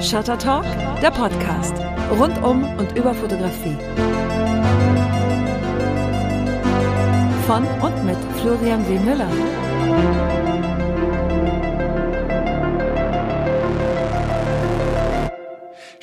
Shutter Talk, der Podcast. Rund um und über Fotografie. Von und mit Florian W. Müller.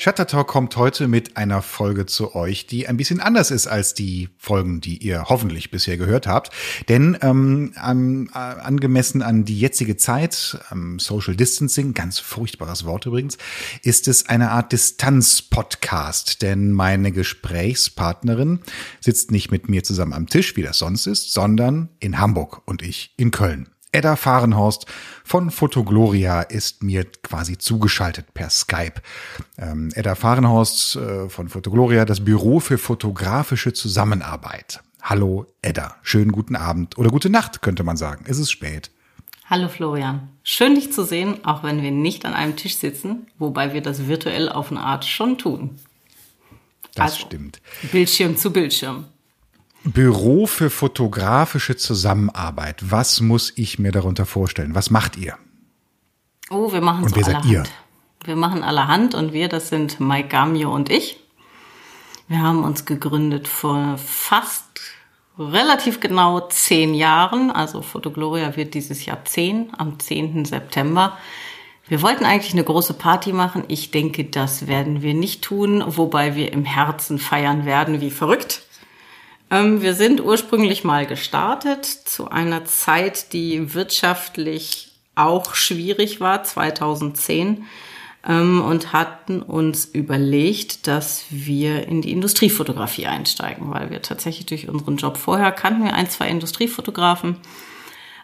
Shuttertalk kommt heute mit einer Folge zu euch, die ein bisschen anders ist als die Folgen, die ihr hoffentlich bisher gehört habt. Denn ähm, ähm, angemessen an die jetzige Zeit, ähm, Social Distancing, ganz furchtbares Wort übrigens, ist es eine Art Distanz-Podcast. Denn meine Gesprächspartnerin sitzt nicht mit mir zusammen am Tisch, wie das sonst ist, sondern in Hamburg und ich in Köln. Edda Fahrenhorst von Fotogloria ist mir quasi zugeschaltet per Skype. Ähm, Edda Fahrenhorst äh, von Fotogloria, das Büro für fotografische Zusammenarbeit. Hallo Edda, schönen guten Abend oder gute Nacht könnte man sagen. Es ist spät. Hallo Florian, schön dich zu sehen, auch wenn wir nicht an einem Tisch sitzen, wobei wir das virtuell auf eine Art schon tun. Das also, stimmt. Bildschirm zu Bildschirm. Büro für fotografische Zusammenarbeit. Was muss ich mir darunter vorstellen? Was macht ihr? Oh, wir machen Und wer seid ihr? Wir machen allerhand und wir, das sind Mike Gamio und ich. Wir haben uns gegründet vor fast relativ genau zehn Jahren. Also Fotogloria wird dieses Jahr zehn, am 10. September. Wir wollten eigentlich eine große Party machen. Ich denke, das werden wir nicht tun, wobei wir im Herzen feiern werden wie verrückt. Ähm, wir sind ursprünglich mal gestartet zu einer Zeit, die wirtschaftlich auch schwierig war, 2010, ähm, und hatten uns überlegt, dass wir in die Industriefotografie einsteigen, weil wir tatsächlich durch unseren Job vorher kannten wir ein, zwei Industriefotografen.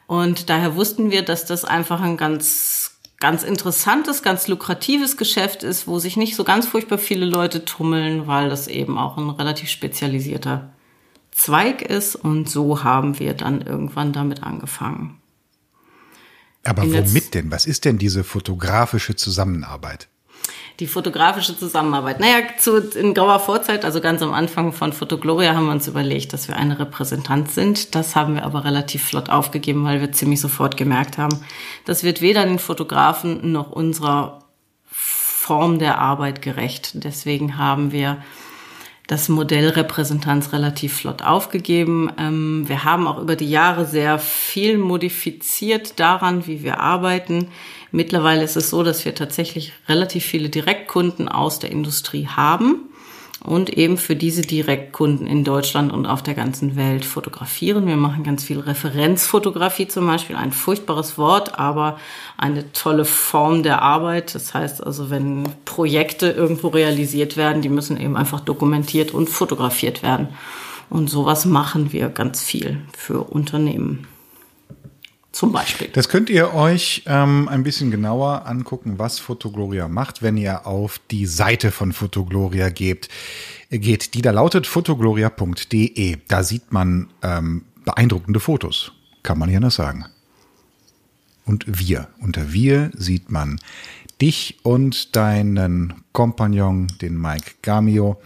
Und daher wussten wir, dass das einfach ein ganz, ganz interessantes, ganz lukratives Geschäft ist, wo sich nicht so ganz furchtbar viele Leute tummeln, weil das eben auch ein relativ spezialisierter Zweig ist und so haben wir dann irgendwann damit angefangen. Aber womit denn? Was ist denn diese fotografische Zusammenarbeit? Die fotografische Zusammenarbeit. Naja, zu, in grauer Vorzeit, also ganz am Anfang von Fotogloria, haben wir uns überlegt, dass wir eine Repräsentant sind. Das haben wir aber relativ flott aufgegeben, weil wir ziemlich sofort gemerkt haben, das wird weder den Fotografen noch unserer Form der Arbeit gerecht. Deswegen haben wir das Modell Repräsentanz relativ flott aufgegeben. Ähm, wir haben auch über die Jahre sehr viel modifiziert daran, wie wir arbeiten. Mittlerweile ist es so, dass wir tatsächlich relativ viele Direktkunden aus der Industrie haben und eben für diese Direktkunden in Deutschland und auf der ganzen Welt fotografieren. Wir machen ganz viel Referenzfotografie zum Beispiel, ein furchtbares Wort, aber eine tolle Form der Arbeit. Das heißt also, wenn Projekte irgendwo realisiert werden, die müssen eben einfach dokumentiert und fotografiert werden. Und sowas machen wir ganz viel für Unternehmen. Zum Beispiel. Das könnt ihr euch ähm, ein bisschen genauer angucken, was Fotogloria macht, wenn ihr auf die Seite von Fotogloria geht. geht. Die da lautet fotogloria.de. Da sieht man ähm, beeindruckende Fotos. Kann man ja noch sagen. Und wir. Unter wir sieht man dich und deinen Kompagnon, den Mike Gamio.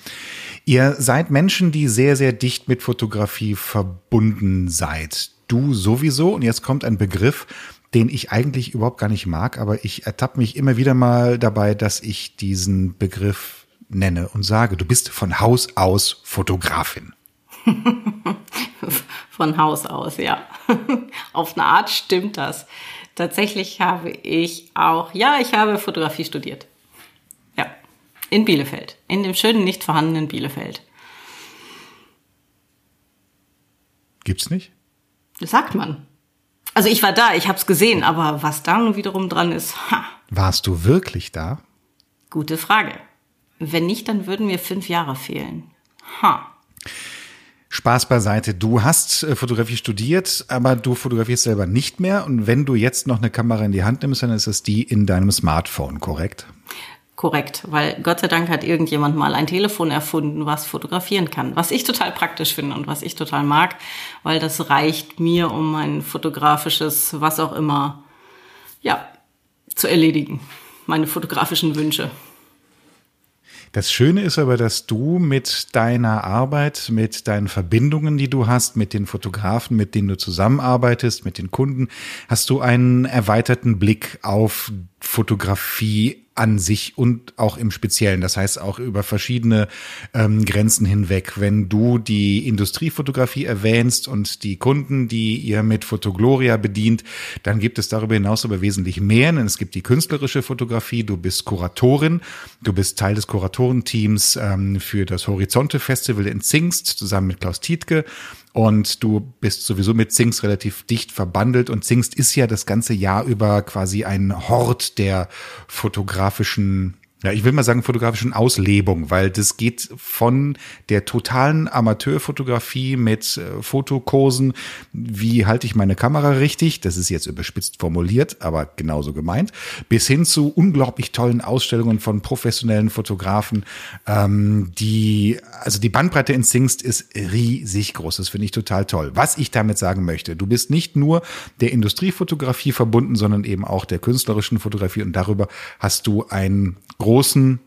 Ihr seid Menschen, die sehr, sehr dicht mit Fotografie verbunden seid du sowieso. Und jetzt kommt ein Begriff, den ich eigentlich überhaupt gar nicht mag, aber ich ertappe mich immer wieder mal dabei, dass ich diesen Begriff nenne und sage, du bist von Haus aus Fotografin. von Haus aus, ja. Auf eine Art stimmt das. Tatsächlich habe ich auch, ja, ich habe Fotografie studiert. Ja, in Bielefeld, in dem schönen, nicht vorhandenen Bielefeld. Gibt's nicht? Das sagt man. Also ich war da, ich habe es gesehen, aber was da nun wiederum dran ist. Ha. Warst du wirklich da? Gute Frage. Wenn nicht, dann würden mir fünf Jahre fehlen. Ha. Spaß beiseite. Du hast äh, Fotografie studiert, aber du fotografierst selber nicht mehr. Und wenn du jetzt noch eine Kamera in die Hand nimmst, dann ist es die in deinem Smartphone, korrekt? Korrekt, weil Gott sei Dank hat irgendjemand mal ein Telefon erfunden, was fotografieren kann, was ich total praktisch finde und was ich total mag, weil das reicht mir, um mein fotografisches, was auch immer, ja, zu erledigen, meine fotografischen Wünsche. Das Schöne ist aber, dass du mit deiner Arbeit, mit deinen Verbindungen, die du hast, mit den Fotografen, mit denen du zusammenarbeitest, mit den Kunden, hast du einen erweiterten Blick auf Fotografie an sich und auch im Speziellen. Das heißt auch über verschiedene ähm, Grenzen hinweg. Wenn du die Industriefotografie erwähnst und die Kunden, die ihr mit Fotogloria bedient, dann gibt es darüber hinaus aber wesentlich mehr. Denn es gibt die künstlerische Fotografie. Du bist Kuratorin. Du bist Teil des Kuratorenteams ähm, für das Horizonte Festival in Zingst zusammen mit Klaus Tietke. Und du bist sowieso mit Zingst relativ dicht verbandelt. Und Zingst ist ja das ganze Jahr über quasi ein Hort der fotografischen ja, ich will mal sagen fotografischen Auslebung, weil das geht von der totalen Amateurfotografie mit äh, Fotokursen, wie halte ich meine Kamera richtig, das ist jetzt überspitzt formuliert, aber genauso gemeint, bis hin zu unglaublich tollen Ausstellungen von professionellen Fotografen, ähm, die, also die Bandbreite in Singst ist riesig groß, das finde ich total toll. Was ich damit sagen möchte, du bist nicht nur der Industriefotografie verbunden, sondern eben auch der künstlerischen Fotografie und darüber hast du ein großen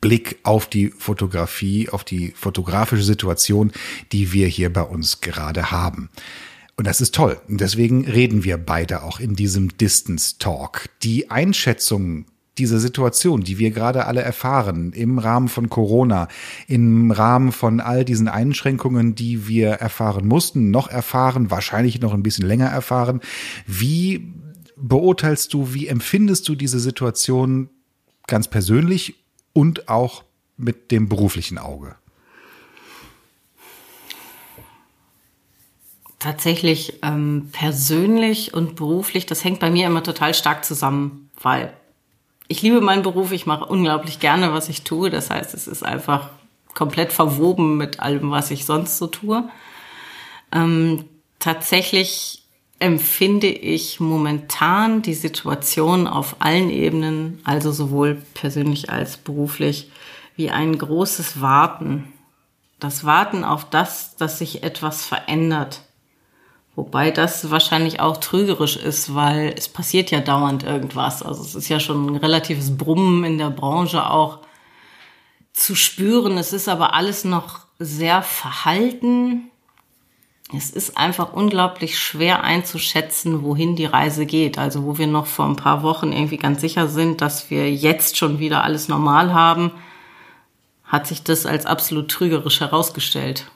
Blick auf die Fotografie, auf die fotografische Situation, die wir hier bei uns gerade haben. Und das ist toll. Und deswegen reden wir beide auch in diesem Distance Talk. Die Einschätzung dieser Situation, die wir gerade alle erfahren, im Rahmen von Corona, im Rahmen von all diesen Einschränkungen, die wir erfahren mussten, noch erfahren, wahrscheinlich noch ein bisschen länger erfahren. Wie beurteilst du, wie empfindest du diese Situation ganz persönlich und auch mit dem beruflichen Auge? Tatsächlich ähm, persönlich und beruflich, das hängt bei mir immer total stark zusammen, weil ich liebe meinen Beruf, ich mache unglaublich gerne, was ich tue. Das heißt, es ist einfach komplett verwoben mit allem, was ich sonst so tue. Ähm, tatsächlich empfinde ich momentan die Situation auf allen Ebenen, also sowohl persönlich als beruflich, wie ein großes Warten. Das Warten auf das, dass sich etwas verändert. Wobei das wahrscheinlich auch trügerisch ist, weil es passiert ja dauernd irgendwas. Also es ist ja schon ein relatives Brummen in der Branche auch zu spüren. Es ist aber alles noch sehr verhalten es ist einfach unglaublich schwer einzuschätzen, wohin die Reise geht. Also wo wir noch vor ein paar Wochen irgendwie ganz sicher sind, dass wir jetzt schon wieder alles normal haben, hat sich das als absolut trügerisch herausgestellt.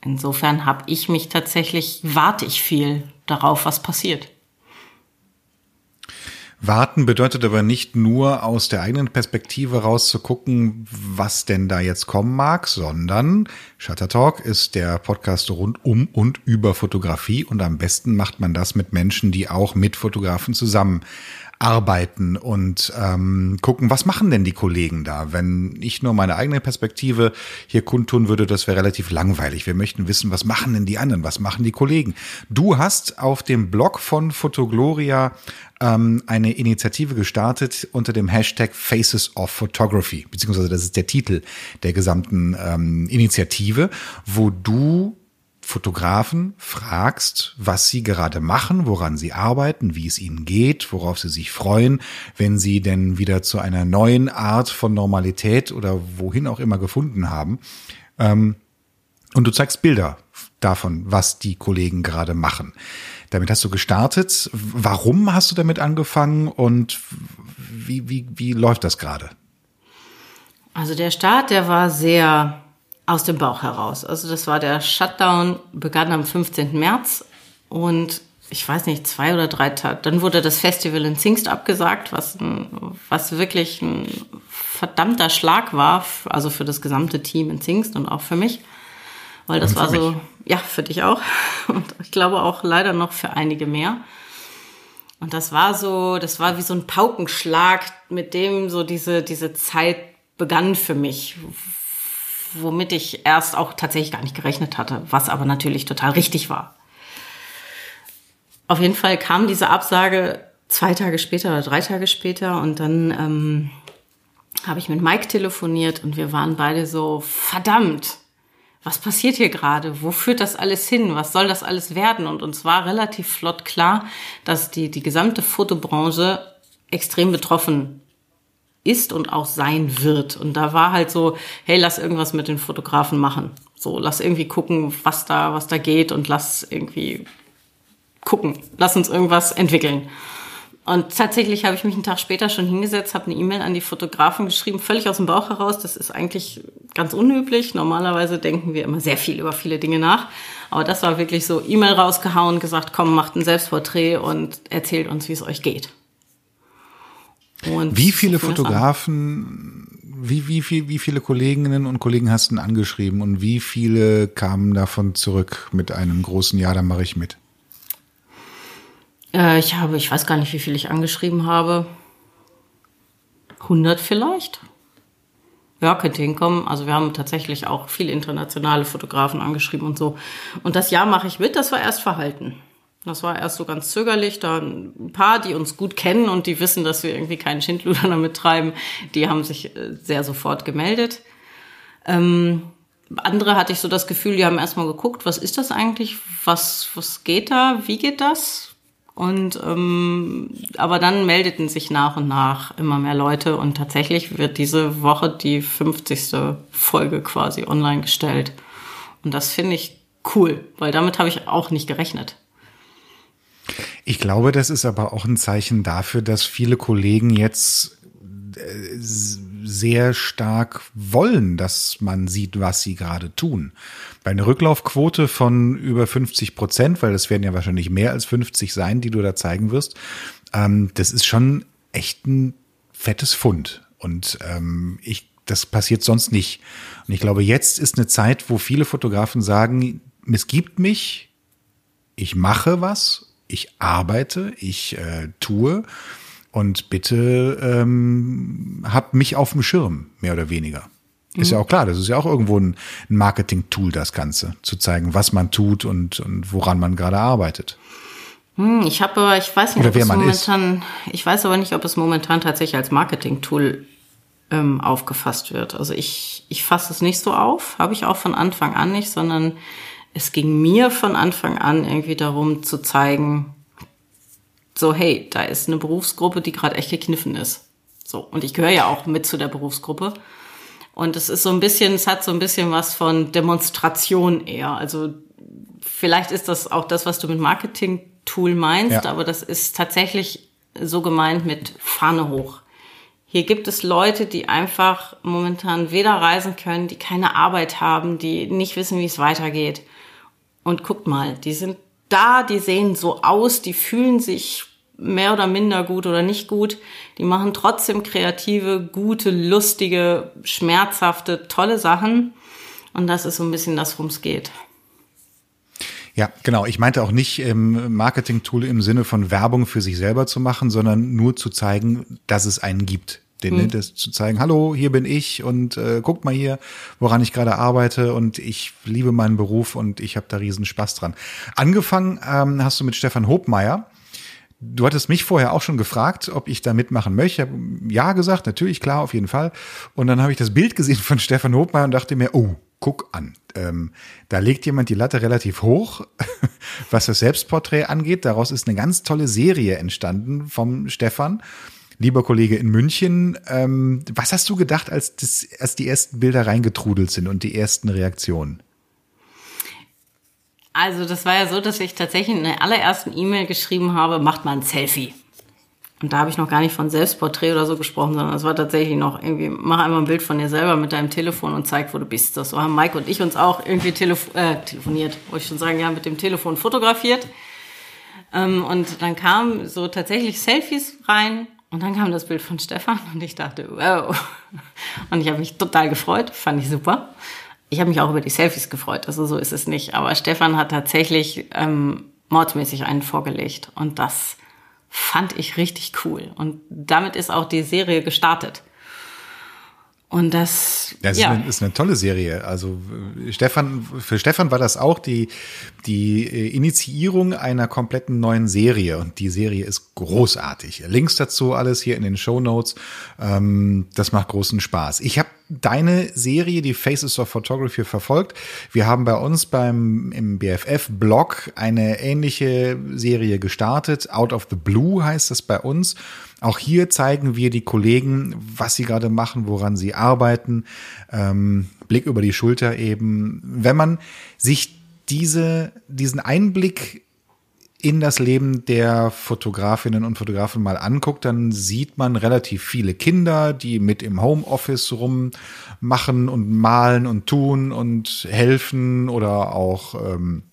Insofern habe ich mich tatsächlich, warte ich viel darauf, was passiert. Warten bedeutet aber nicht nur aus der eigenen Perspektive rauszugucken, was denn da jetzt kommen mag, sondern Shutter Talk ist der Podcast rund um und über Fotografie und am besten macht man das mit Menschen, die auch mit Fotografen zusammen arbeiten und ähm, gucken, was machen denn die Kollegen da? Wenn ich nur meine eigene Perspektive hier kundtun würde, das wäre relativ langweilig. Wir möchten wissen, was machen denn die anderen? Was machen die Kollegen? Du hast auf dem Blog von Fotogloria ähm, eine Initiative gestartet unter dem Hashtag Faces of Photography, beziehungsweise das ist der Titel der gesamten ähm, Initiative, wo du Fotografen fragst, was sie gerade machen, woran sie arbeiten, wie es ihnen geht, worauf sie sich freuen, wenn sie denn wieder zu einer neuen Art von Normalität oder wohin auch immer gefunden haben. Ähm, und du zeigst Bilder davon, was die Kollegen gerade machen. Damit hast du gestartet. Warum hast du damit angefangen und wie, wie, wie läuft das gerade? Also der Start, der war sehr aus dem Bauch heraus. Also das war der Shutdown, begann am 15. März und ich weiß nicht, zwei oder drei Tage. Dann wurde das Festival in Zingst abgesagt, was, was wirklich ein verdammter Schlag war, also für das gesamte Team in Zingst und auch für mich. Weil das war so, ja, für dich auch. Und ich glaube auch leider noch für einige mehr. Und das war so, das war wie so ein Paukenschlag, mit dem so diese, diese Zeit begann für mich, womit ich erst auch tatsächlich gar nicht gerechnet hatte, was aber natürlich total richtig war. Auf jeden Fall kam diese Absage zwei Tage später oder drei Tage später und dann ähm, habe ich mit Mike telefoniert und wir waren beide so, verdammt, was passiert hier gerade? Wo führt das alles hin? Was soll das alles werden? Und uns war relativ flott klar, dass die, die gesamte Fotobranche extrem betroffen ist und auch sein wird. Und da war halt so, hey, lass irgendwas mit den Fotografen machen. So, lass irgendwie gucken, was da, was da geht und lass irgendwie gucken. Lass uns irgendwas entwickeln. Und tatsächlich habe ich mich einen Tag später schon hingesetzt, habe eine E-Mail an die Fotografen geschrieben, völlig aus dem Bauch heraus. Das ist eigentlich ganz unüblich. Normalerweise denken wir immer sehr viel über viele Dinge nach. Aber das war wirklich so E-Mail rausgehauen, gesagt, komm, macht ein Selbstporträt und erzählt uns, wie es euch geht. Und wie viele Fotografen, wie, wie, wie, wie viele Kolleginnen und Kollegen hast du angeschrieben und wie viele kamen davon zurück mit einem großen Ja, dann mache ich mit? Äh, ich habe, ich weiß gar nicht, wie viel ich angeschrieben habe. 100 vielleicht? Ja, könnte hinkommen. Also wir haben tatsächlich auch viele internationale Fotografen angeschrieben und so. Und das Jahr mache ich mit, das war erst verhalten. Das war erst so ganz zögerlich. Da ein paar, die uns gut kennen und die wissen, dass wir irgendwie keinen Schindluder damit treiben, die haben sich äh, sehr sofort gemeldet. Ähm, andere hatte ich so das Gefühl, die haben erstmal geguckt, was ist das eigentlich? Was, was geht da? Wie geht das? Und ähm, aber dann meldeten sich nach und nach immer mehr Leute und tatsächlich wird diese Woche die 50. Folge quasi online gestellt. Und das finde ich cool, weil damit habe ich auch nicht gerechnet. Ich glaube, das ist aber auch ein Zeichen dafür, dass viele Kollegen jetzt äh, sehr stark wollen, dass man sieht, was sie gerade tun. Bei einer Rücklaufquote von über 50 Prozent, weil es werden ja wahrscheinlich mehr als 50 sein, die du da zeigen wirst, ähm, das ist schon echt ein fettes Fund. Und ähm, ich, das passiert sonst nicht. Und ich glaube, jetzt ist eine Zeit, wo viele Fotografen sagen, es gibt mich, ich mache was, ich arbeite, ich äh, tue und bitte ähm, hab mich auf dem Schirm, mehr oder weniger. Ist ja mhm. auch klar, das ist ja auch irgendwo ein Marketing-Tool, das Ganze, zu zeigen, was man tut und, und woran man gerade arbeitet. Hm, ich habe aber, ich weiß nicht, Oder ob es momentan, ist. ich weiß aber nicht, ob es momentan tatsächlich als Marketing-Tool ähm, aufgefasst wird. Also ich, ich fasse es nicht so auf, habe ich auch von Anfang an nicht, sondern es ging mir von Anfang an irgendwie darum zu zeigen, so, hey, da ist eine Berufsgruppe, die gerade echt gekniffen ist. So, und ich gehöre ja auch mit zu der Berufsgruppe. Und es ist so ein bisschen, es hat so ein bisschen was von Demonstration eher. Also vielleicht ist das auch das, was du mit Marketing-Tool meinst, ja. aber das ist tatsächlich so gemeint mit Fahne hoch. Hier gibt es Leute, die einfach momentan weder reisen können, die keine Arbeit haben, die nicht wissen, wie es weitergeht. Und guckt mal, die sind da, die sehen so aus, die fühlen sich mehr oder minder gut oder nicht gut. Die machen trotzdem kreative, gute, lustige, schmerzhafte, tolle Sachen. Und das ist so ein bisschen das, worum es geht. Ja, genau. Ich meinte auch nicht ähm, Marketing-Tool im Sinne von Werbung für sich selber zu machen, sondern nur zu zeigen, dass es einen gibt. Den, mhm. das zu zeigen, hallo, hier bin ich und äh, guckt mal hier, woran ich gerade arbeite und ich liebe meinen Beruf und ich habe da riesen Spaß dran. Angefangen ähm, hast du mit Stefan Hobmeier. Du hattest mich vorher auch schon gefragt, ob ich da mitmachen möchte. Ich habe ja gesagt, natürlich, klar, auf jeden Fall. Und dann habe ich das Bild gesehen von Stefan Hobmeier und dachte mir, oh, guck an. Ähm, da legt jemand die Latte relativ hoch, was das Selbstporträt angeht. Daraus ist eine ganz tolle Serie entstanden vom Stefan lieber Kollege in München. Ähm, was hast du gedacht, als, das, als die ersten Bilder reingetrudelt sind und die ersten Reaktionen? Also das war ja so, dass ich tatsächlich in der allerersten E-Mail geschrieben habe, macht mal ein Selfie. Und da habe ich noch gar nicht von Selbstporträt oder so gesprochen, sondern es war tatsächlich noch irgendwie, mach einmal ein Bild von dir selber mit deinem Telefon und zeig, wo du bist. Das so haben Mike und ich uns auch irgendwie telefo äh, telefoniert, wollte ich schon sagen, ja, mit dem Telefon fotografiert. Ähm, und dann kamen so tatsächlich Selfies rein und dann kam das Bild von Stefan und ich dachte, wow. Und ich habe mich total gefreut, fand ich super. Ich habe mich auch über die Selfies gefreut, also so ist es nicht. Aber Stefan hat tatsächlich ähm, mordsmäßig einen vorgelegt und das fand ich richtig cool. Und damit ist auch die Serie gestartet. Und das, das ja. ist, eine, ist eine tolle Serie. Also Stefan, für Stefan war das auch die, die äh, Initiierung einer kompletten neuen Serie. Und die Serie ist großartig. Links dazu alles hier in den Show Notes. Ähm, das macht großen Spaß. Ich habe deine Serie, die Faces of Photography, verfolgt. Wir haben bei uns beim im BFF-Blog eine ähnliche Serie gestartet. Out of the Blue heißt das bei uns. Auch hier zeigen wir die Kollegen, was sie gerade machen, woran sie arbeiten. Ähm, Blick über die Schulter eben. Wenn man sich diese, diesen Einblick in das Leben der Fotografinnen und Fotografen mal anguckt, dann sieht man relativ viele Kinder, die mit im Homeoffice rummachen und malen und tun und helfen oder auch ähm,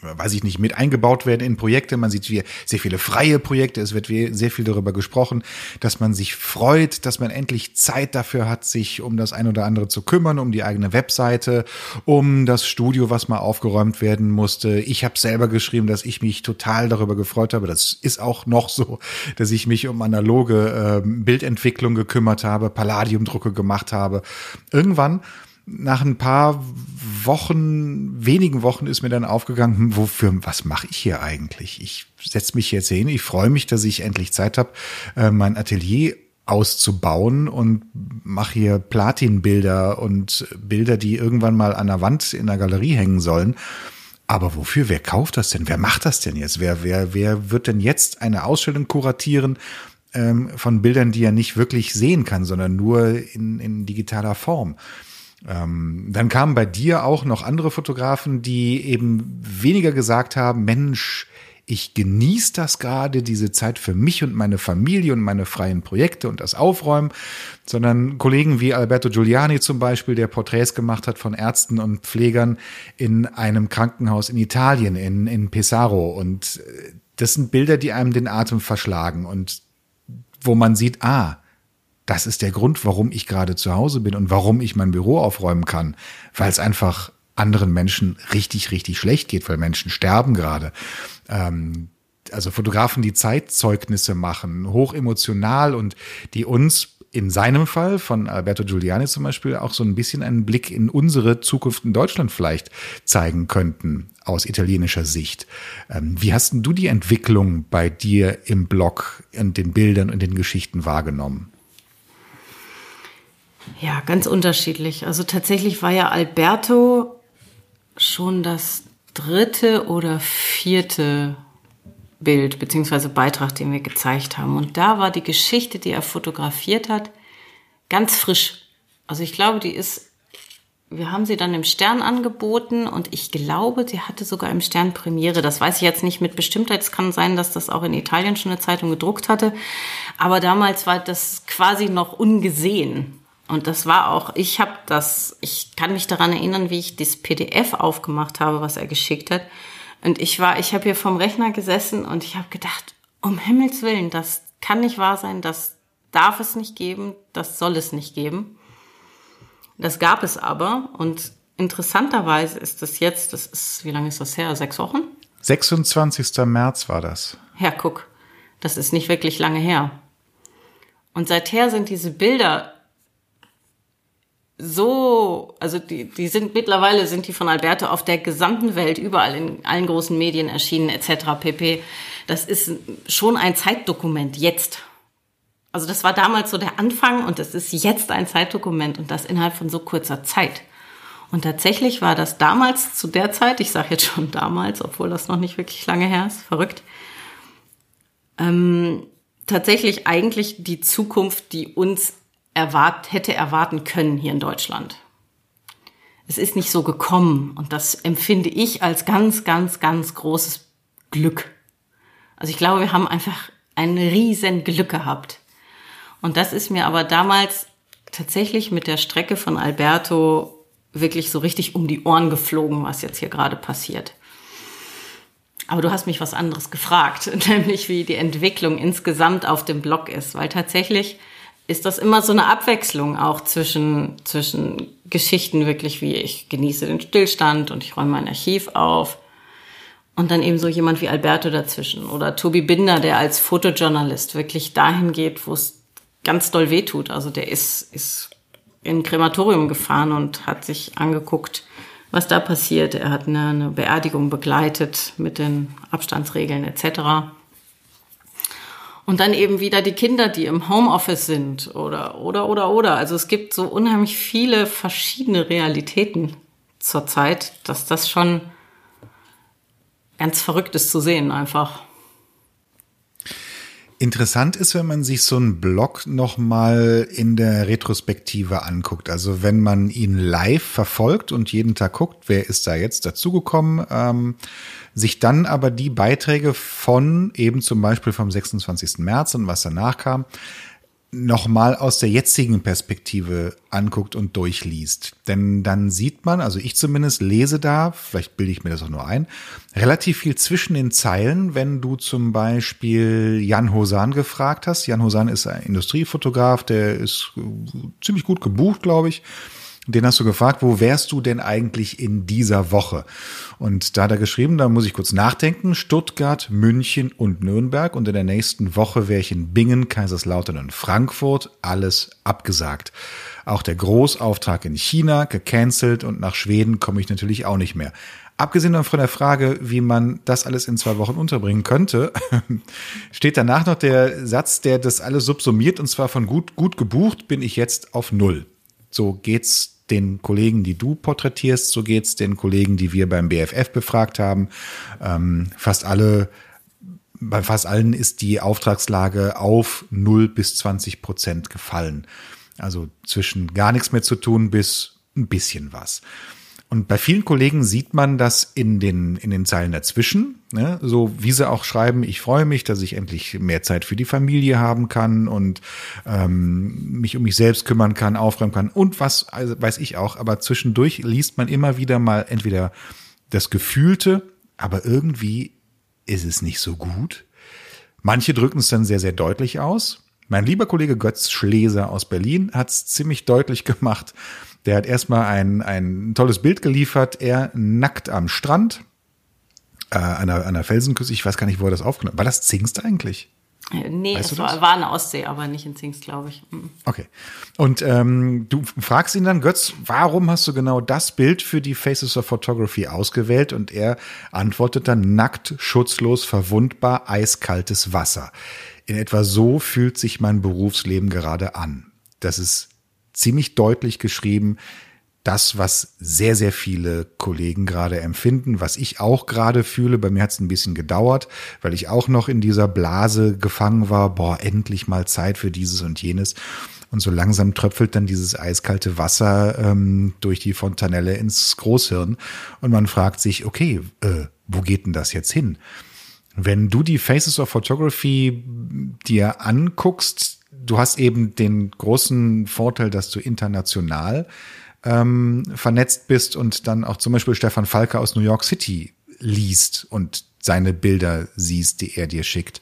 weiß ich nicht, mit eingebaut werden in Projekte. Man sieht sehr viele freie Projekte. Es wird sehr viel darüber gesprochen, dass man sich freut, dass man endlich Zeit dafür hat, sich um das ein oder andere zu kümmern, um die eigene Webseite, um das Studio, was mal aufgeräumt werden musste. Ich habe selber geschrieben, dass ich mich total darüber gefreut habe. Das ist auch noch so, dass ich mich um analoge äh, Bildentwicklung gekümmert habe, Palladiumdrucke gemacht habe. Irgendwann nach ein paar Wochen, wenigen Wochen ist mir dann aufgegangen, wofür, was mache ich hier eigentlich? Ich setze mich jetzt hin, ich freue mich, dass ich endlich Zeit habe, äh, mein Atelier auszubauen und mache hier Platinbilder und Bilder, die irgendwann mal an der Wand in der Galerie hängen sollen. Aber wofür? Wer kauft das denn? Wer macht das denn jetzt? Wer, wer, wer wird denn jetzt eine Ausstellung kuratieren ähm, von Bildern, die er nicht wirklich sehen kann, sondern nur in, in digitaler Form? Ähm, dann kamen bei dir auch noch andere Fotografen, die eben weniger gesagt haben, Mensch, ich genieße das gerade, diese Zeit für mich und meine Familie und meine freien Projekte und das Aufräumen, sondern Kollegen wie Alberto Giuliani zum Beispiel, der Porträts gemacht hat von Ärzten und Pflegern in einem Krankenhaus in Italien, in, in Pesaro. Und äh, das sind Bilder, die einem den Atem verschlagen und wo man sieht, ah, das ist der Grund, warum ich gerade zu Hause bin und warum ich mein Büro aufräumen kann, weil es einfach anderen Menschen richtig, richtig schlecht geht, weil Menschen sterben gerade. Ähm, also Fotografen, die Zeitzeugnisse machen, hoch emotional und die uns in seinem Fall von Alberto Giuliani zum Beispiel auch so ein bisschen einen Blick in unsere Zukunft in Deutschland vielleicht zeigen könnten aus italienischer Sicht. Ähm, wie hast du die Entwicklung bei dir im Blog und den Bildern und den Geschichten wahrgenommen? Ja, ganz unterschiedlich. Also tatsächlich war ja Alberto schon das dritte oder vierte Bild beziehungsweise Beitrag, den wir gezeigt haben. Und da war die Geschichte, die er fotografiert hat, ganz frisch. Also ich glaube, die ist, wir haben sie dann im Stern angeboten und ich glaube, die hatte sogar im Stern Premiere. Das weiß ich jetzt nicht mit Bestimmtheit. Es kann sein, dass das auch in Italien schon eine Zeitung gedruckt hatte. Aber damals war das quasi noch ungesehen. Und das war auch, ich habe das, ich kann mich daran erinnern, wie ich das PDF aufgemacht habe, was er geschickt hat. Und ich war, ich habe hier vom Rechner gesessen und ich habe gedacht, um Himmels Willen, das kann nicht wahr sein, das darf es nicht geben, das soll es nicht geben. Das gab es aber und interessanterweise ist das jetzt, das ist, wie lange ist das her? Sechs Wochen? 26. März war das. Ja, guck, das ist nicht wirklich lange her. Und seither sind diese Bilder so, also die, die sind mittlerweile sind die von Alberto auf der gesamten Welt überall in allen großen Medien erschienen etc. pp. Das ist schon ein Zeitdokument jetzt. Also das war damals so der Anfang und das ist jetzt ein Zeitdokument und das innerhalb von so kurzer Zeit. Und tatsächlich war das damals zu der Zeit, ich sage jetzt schon damals, obwohl das noch nicht wirklich lange her ist, verrückt, ähm, tatsächlich eigentlich die Zukunft, die uns erwart, hätte erwarten können hier in Deutschland. Es ist nicht so gekommen und das empfinde ich als ganz, ganz, ganz großes Glück. Also ich glaube, wir haben einfach ein riesen Glück gehabt. Und das ist mir aber damals tatsächlich mit der Strecke von Alberto wirklich so richtig um die Ohren geflogen, was jetzt hier gerade passiert. Aber du hast mich was anderes gefragt, nämlich wie die Entwicklung insgesamt auf dem Blog ist, weil tatsächlich ist das immer so eine Abwechslung auch zwischen, zwischen Geschichten wirklich wie ich genieße den Stillstand und ich räume mein Archiv auf. Und dann eben so jemand wie Alberto dazwischen oder Tobi Binder, der als Fotojournalist wirklich dahin geht, wo es ganz doll wehtut. Also der ist, ist in ein Krematorium gefahren und hat sich angeguckt, was da passiert. Er hat eine, eine Beerdigung begleitet mit den Abstandsregeln etc. Und dann eben wieder die Kinder, die im Homeoffice sind oder, oder, oder, oder. Also es gibt so unheimlich viele verschiedene Realitäten zurzeit, dass das schon ganz verrückt ist zu sehen einfach. Interessant ist, wenn man sich so einen Blog nochmal in der Retrospektive anguckt. Also wenn man ihn live verfolgt und jeden Tag guckt, wer ist da jetzt dazugekommen, ähm, sich dann aber die Beiträge von eben zum Beispiel vom 26. März und was danach kam, nochmal aus der jetzigen Perspektive anguckt und durchliest. Denn dann sieht man, also ich zumindest lese da, vielleicht bilde ich mir das auch nur ein, relativ viel zwischen den Zeilen, wenn du zum Beispiel Jan Hosan gefragt hast. Jan Hosan ist ein Industriefotograf, der ist ziemlich gut gebucht, glaube ich. Den hast du gefragt, wo wärst du denn eigentlich in dieser Woche? Und da hat er geschrieben, da muss ich kurz nachdenken, Stuttgart, München und Nürnberg. Und in der nächsten Woche wäre ich in Bingen, Kaiserslautern und Frankfurt. Alles abgesagt. Auch der Großauftrag in China gecancelt und nach Schweden komme ich natürlich auch nicht mehr. Abgesehen von der Frage, wie man das alles in zwei Wochen unterbringen könnte, steht danach noch der Satz, der das alles subsumiert und zwar von gut, gut gebucht bin ich jetzt auf Null. So geht's den Kollegen, die du porträtierst, so geht's den Kollegen, die wir beim BFF befragt haben. Ähm, fast alle, bei fast allen ist die Auftragslage auf 0 bis 20 Prozent gefallen. Also zwischen gar nichts mehr zu tun bis ein bisschen was. Und bei vielen Kollegen sieht man das in den, in den Zeilen dazwischen, ne? so wie sie auch schreiben, ich freue mich, dass ich endlich mehr Zeit für die Familie haben kann und ähm, mich um mich selbst kümmern kann, aufräumen kann und was also weiß ich auch. Aber zwischendurch liest man immer wieder mal entweder das Gefühlte, aber irgendwie ist es nicht so gut. Manche drücken es dann sehr, sehr deutlich aus. Mein lieber Kollege Götz Schleser aus Berlin hat es ziemlich deutlich gemacht. Der hat erstmal ein, ein tolles Bild geliefert, er nackt am Strand, äh, an, einer, an einer Felsenküste. Ich weiß gar nicht, wo er das aufgenommen hat. War das Zingst eigentlich? Äh, nee, weißt es war, war eine Ostsee, aber nicht in Zingst, glaube ich. Mhm. Okay. Und ähm, du fragst ihn dann, Götz, warum hast du genau das Bild für die Faces of Photography ausgewählt? Und er antwortet dann nackt, schutzlos, verwundbar, eiskaltes Wasser. In etwa so fühlt sich mein Berufsleben gerade an. Das ist ziemlich deutlich geschrieben, das, was sehr, sehr viele Kollegen gerade empfinden, was ich auch gerade fühle. Bei mir hat es ein bisschen gedauert, weil ich auch noch in dieser Blase gefangen war. Boah, endlich mal Zeit für dieses und jenes. Und so langsam tröpfelt dann dieses eiskalte Wasser ähm, durch die Fontanelle ins Großhirn. Und man fragt sich, okay, äh, wo geht denn das jetzt hin? Wenn du die Faces of Photography dir anguckst, du hast eben den großen Vorteil, dass du international ähm, vernetzt bist und dann auch zum Beispiel Stefan Falke aus New York City liest und seine Bilder siehst, die er dir schickt.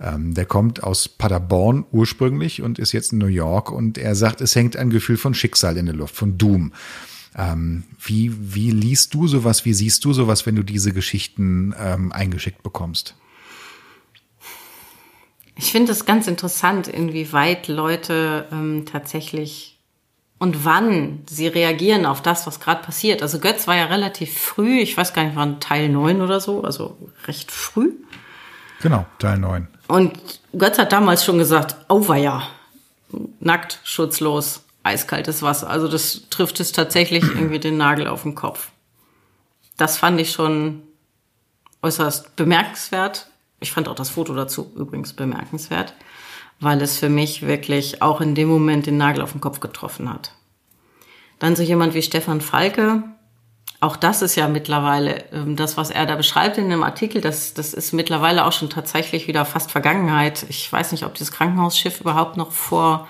Ähm, der kommt aus Paderborn ursprünglich und ist jetzt in New York und er sagt, es hängt ein Gefühl von Schicksal in der Luft, von Doom. Ähm, wie, wie liest du sowas, wie siehst du sowas, wenn du diese Geschichten ähm, eingeschickt bekommst? Ich finde es ganz interessant, inwieweit Leute ähm, tatsächlich und wann sie reagieren auf das, was gerade passiert. Also Götz war ja relativ früh, ich weiß gar nicht, war Teil 9 oder so, also recht früh. Genau, Teil 9. Und Götz hat damals schon gesagt, oh war ja, nackt, schutzlos, eiskaltes Wasser. Also das trifft es tatsächlich irgendwie den Nagel auf den Kopf. Das fand ich schon äußerst bemerkenswert ich fand auch das Foto dazu übrigens bemerkenswert, weil es für mich wirklich auch in dem Moment den Nagel auf den Kopf getroffen hat. Dann so jemand wie Stefan Falke, auch das ist ja mittlerweile, ähm, das, was er da beschreibt in dem Artikel, das, das ist mittlerweile auch schon tatsächlich wieder fast Vergangenheit. Ich weiß nicht, ob dieses Krankenhausschiff überhaupt noch vor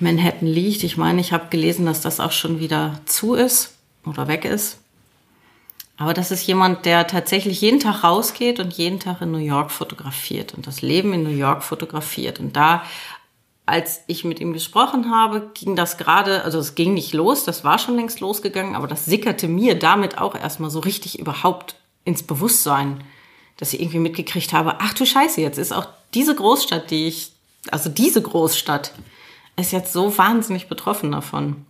Manhattan liegt. Ich meine, ich habe gelesen, dass das auch schon wieder zu ist oder weg ist. Aber das ist jemand, der tatsächlich jeden Tag rausgeht und jeden Tag in New York fotografiert und das Leben in New York fotografiert. Und da, als ich mit ihm gesprochen habe, ging das gerade, also es ging nicht los, das war schon längst losgegangen, aber das sickerte mir damit auch erstmal so richtig überhaupt ins Bewusstsein, dass ich irgendwie mitgekriegt habe, ach du Scheiße, jetzt ist auch diese Großstadt, die ich, also diese Großstadt, ist jetzt so wahnsinnig betroffen davon.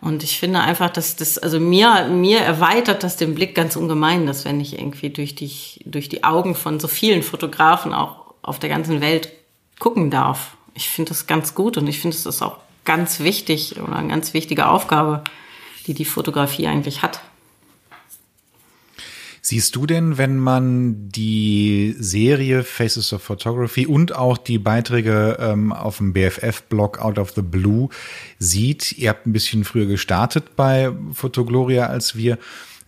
Und ich finde einfach, dass das, also mir, mir erweitert das den Blick ganz ungemein, dass wenn ich irgendwie durch die, durch die Augen von so vielen Fotografen auch auf der ganzen Welt gucken darf. Ich finde das ganz gut und ich finde es auch ganz wichtig oder eine ganz wichtige Aufgabe, die die Fotografie eigentlich hat. Siehst du denn, wenn man die Serie Faces of Photography und auch die Beiträge ähm, auf dem BFF-Blog Out of the Blue sieht, ihr habt ein bisschen früher gestartet bei Photogloria als wir,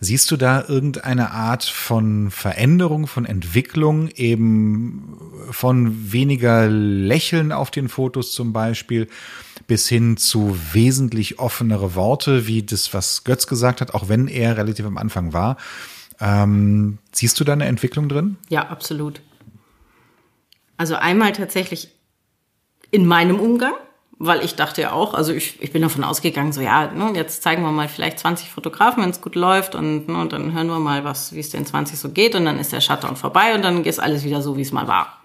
Siehst du da irgendeine Art von Veränderung, von Entwicklung, eben von weniger Lächeln auf den Fotos zum Beispiel, bis hin zu wesentlich offenere Worte, wie das, was Götz gesagt hat, auch wenn er relativ am Anfang war? Ähm, siehst du da eine Entwicklung drin? Ja, absolut. Also einmal tatsächlich in meinem Umgang, weil ich dachte ja auch, also ich, ich bin davon ausgegangen, so ja, ne, jetzt zeigen wir mal vielleicht 20 Fotografen, wenn es gut läuft und, ne, und dann hören wir mal, wie es den 20 so geht und dann ist der Shutdown vorbei und dann ist alles wieder so, wie es mal war.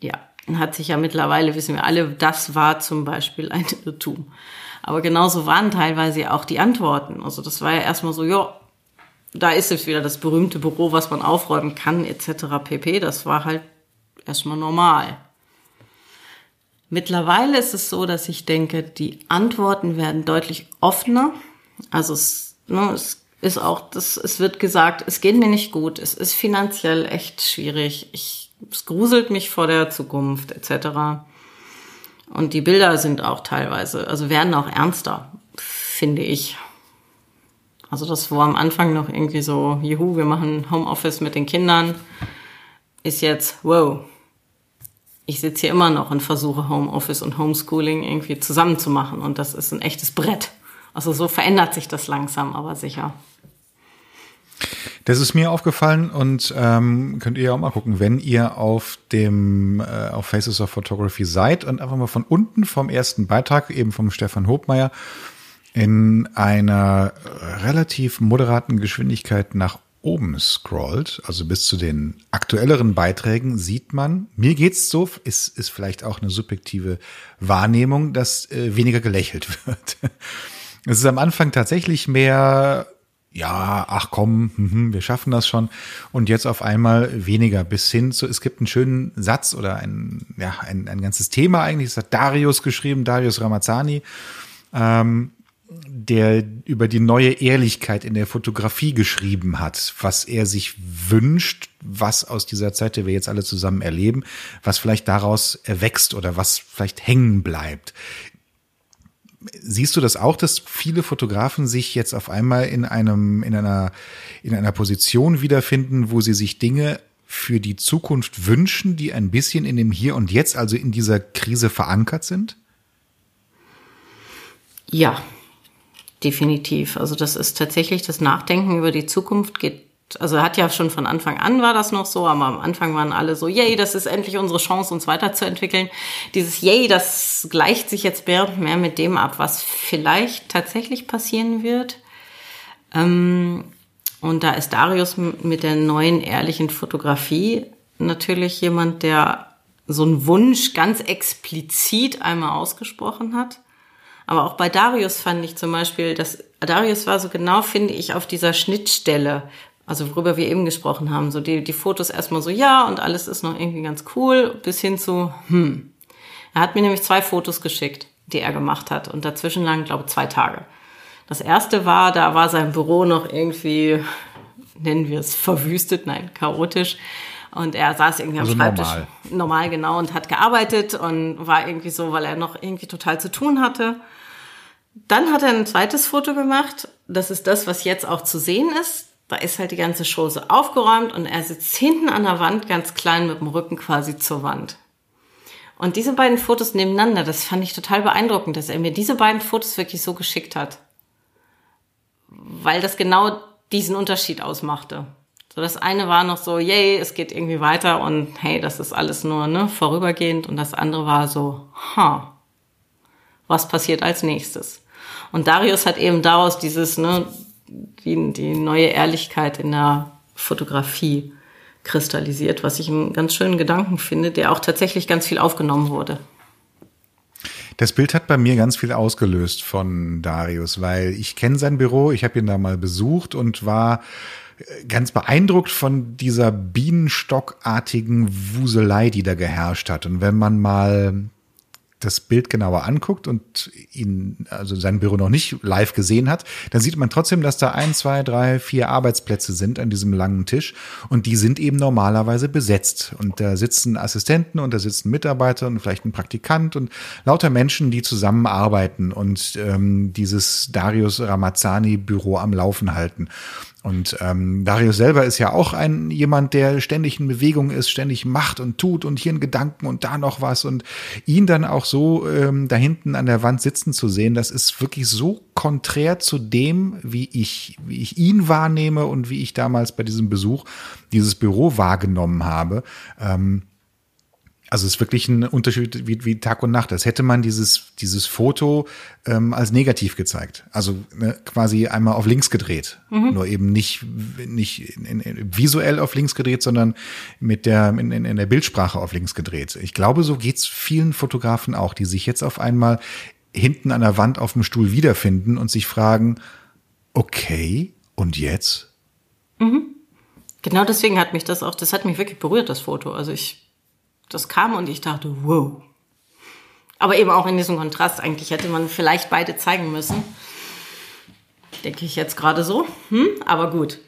Ja, hat sich ja mittlerweile, wissen wir alle, das war zum Beispiel ein Irrtum. Aber genauso waren teilweise auch die Antworten. Also das war ja erstmal so, ja, da ist jetzt wieder das berühmte Büro, was man aufräumen kann, etc. pp. Das war halt erstmal normal. Mittlerweile ist es so, dass ich denke, die Antworten werden deutlich offener. Also es, ne, es ist auch, das, es wird gesagt, es geht mir nicht gut, es ist finanziell echt schwierig, ich, es gruselt mich vor der Zukunft etc. Und die Bilder sind auch teilweise, also werden auch ernster, finde ich. Also das war am Anfang noch irgendwie so, juhu, wir machen Homeoffice mit den Kindern, ist jetzt, wow, ich sitze hier immer noch und versuche Homeoffice und Homeschooling irgendwie zusammenzumachen und das ist ein echtes Brett. Also so verändert sich das langsam, aber sicher. Das ist mir aufgefallen und ähm, könnt ihr auch mal gucken, wenn ihr auf dem äh, auf Faces of Photography seid und einfach mal von unten vom ersten Beitrag eben vom Stefan Hobmeier in einer relativ moderaten Geschwindigkeit nach oben scrollt, also bis zu den aktuelleren Beiträgen, sieht man, mir geht's so, ist, ist vielleicht auch eine subjektive Wahrnehmung, dass äh, weniger gelächelt wird. es ist am Anfang tatsächlich mehr, ja, ach komm, mh, wir schaffen das schon. Und jetzt auf einmal weniger bis hin zu, es gibt einen schönen Satz oder ein, ja, ein, ein ganzes Thema eigentlich, das hat Darius geschrieben, Darius Ramazzani. Ähm, der über die neue Ehrlichkeit in der Fotografie geschrieben hat, was er sich wünscht, was aus dieser Zeit, die wir jetzt alle zusammen erleben, was vielleicht daraus erwächst oder was vielleicht hängen bleibt. Siehst du das auch, dass viele Fotografen sich jetzt auf einmal in einem, in einer, in einer Position wiederfinden, wo sie sich Dinge für die Zukunft wünschen, die ein bisschen in dem Hier und Jetzt, also in dieser Krise verankert sind? Ja, definitiv. Also das ist tatsächlich das Nachdenken über die Zukunft geht. Also hat ja schon von Anfang an war das noch so, aber am Anfang waren alle so, yay, das ist endlich unsere Chance, uns weiterzuentwickeln. Dieses yay, das gleicht sich jetzt mehr, mehr mit dem ab, was vielleicht tatsächlich passieren wird. Ähm, und da ist Darius mit der neuen ehrlichen Fotografie natürlich jemand, der so einen Wunsch ganz explizit einmal ausgesprochen hat. Aber auch bei Darius fand ich zum Beispiel, dass Darius war so genau, finde ich, auf dieser Schnittstelle, also worüber wir eben gesprochen haben, so die, die Fotos erstmal so, ja, und alles ist noch irgendwie ganz cool, bis hin zu, hm. Er hat mir nämlich zwei Fotos geschickt, die er gemacht hat. Und dazwischen lagen, glaube zwei Tage. Das erste war, da war sein Büro noch irgendwie, nennen wir es, verwüstet, nein, chaotisch. Und er saß irgendwie am also Schreibtisch. Normal. normal, genau, und hat gearbeitet und war irgendwie so, weil er noch irgendwie total zu tun hatte. Dann hat er ein zweites Foto gemacht. Das ist das, was jetzt auch zu sehen ist. Da ist halt die ganze Show so aufgeräumt und er sitzt hinten an der Wand ganz klein mit dem Rücken quasi zur Wand. Und diese beiden Fotos nebeneinander, das fand ich total beeindruckend, dass er mir diese beiden Fotos wirklich so geschickt hat. Weil das genau diesen Unterschied ausmachte. So, das eine war noch so, yay, es geht irgendwie weiter und hey, das ist alles nur ne, vorübergehend. Und das andere war so, ha, was passiert als nächstes? Und Darius hat eben daraus dieses, ne, die, die neue Ehrlichkeit in der Fotografie kristallisiert, was ich einen ganz schönen Gedanken finde, der auch tatsächlich ganz viel aufgenommen wurde. Das Bild hat bei mir ganz viel ausgelöst von Darius, weil ich kenne sein Büro, ich habe ihn da mal besucht und war ganz beeindruckt von dieser bienenstockartigen Wuselei, die da geherrscht hat. Und wenn man mal das Bild genauer anguckt und ihn, also sein Büro noch nicht live gesehen hat, dann sieht man trotzdem, dass da ein, zwei, drei, vier Arbeitsplätze sind an diesem langen Tisch und die sind eben normalerweise besetzt. Und da sitzen Assistenten und da sitzen Mitarbeiter und vielleicht ein Praktikant und lauter Menschen, die zusammenarbeiten und ähm, dieses Darius Ramazzani Büro am Laufen halten. Und ähm, Darius selber ist ja auch ein jemand, der ständig in Bewegung ist, ständig macht und tut und hier ein Gedanken und da noch was und ihn dann auch so ähm, da hinten an der Wand sitzen zu sehen, das ist wirklich so konträr zu dem, wie ich, wie ich ihn wahrnehme und wie ich damals bei diesem Besuch dieses Büro wahrgenommen habe. Ähm, also es ist wirklich ein Unterschied wie, wie Tag und Nacht. Das hätte man dieses, dieses Foto ähm, als negativ gezeigt. Also ne, quasi einmal auf links gedreht. Mhm. Nur eben nicht, nicht in, in, visuell auf links gedreht, sondern mit der, in, in, in der Bildsprache auf links gedreht. Ich glaube, so geht's vielen Fotografen auch, die sich jetzt auf einmal hinten an der Wand auf dem Stuhl wiederfinden und sich fragen, okay, und jetzt? Mhm. Genau deswegen hat mich das auch, das hat mich wirklich berührt, das Foto. Also ich das kam und ich dachte, wow. Aber eben auch in diesem Kontrast, eigentlich hätte man vielleicht beide zeigen müssen. Denke ich jetzt gerade so. Hm? Aber gut.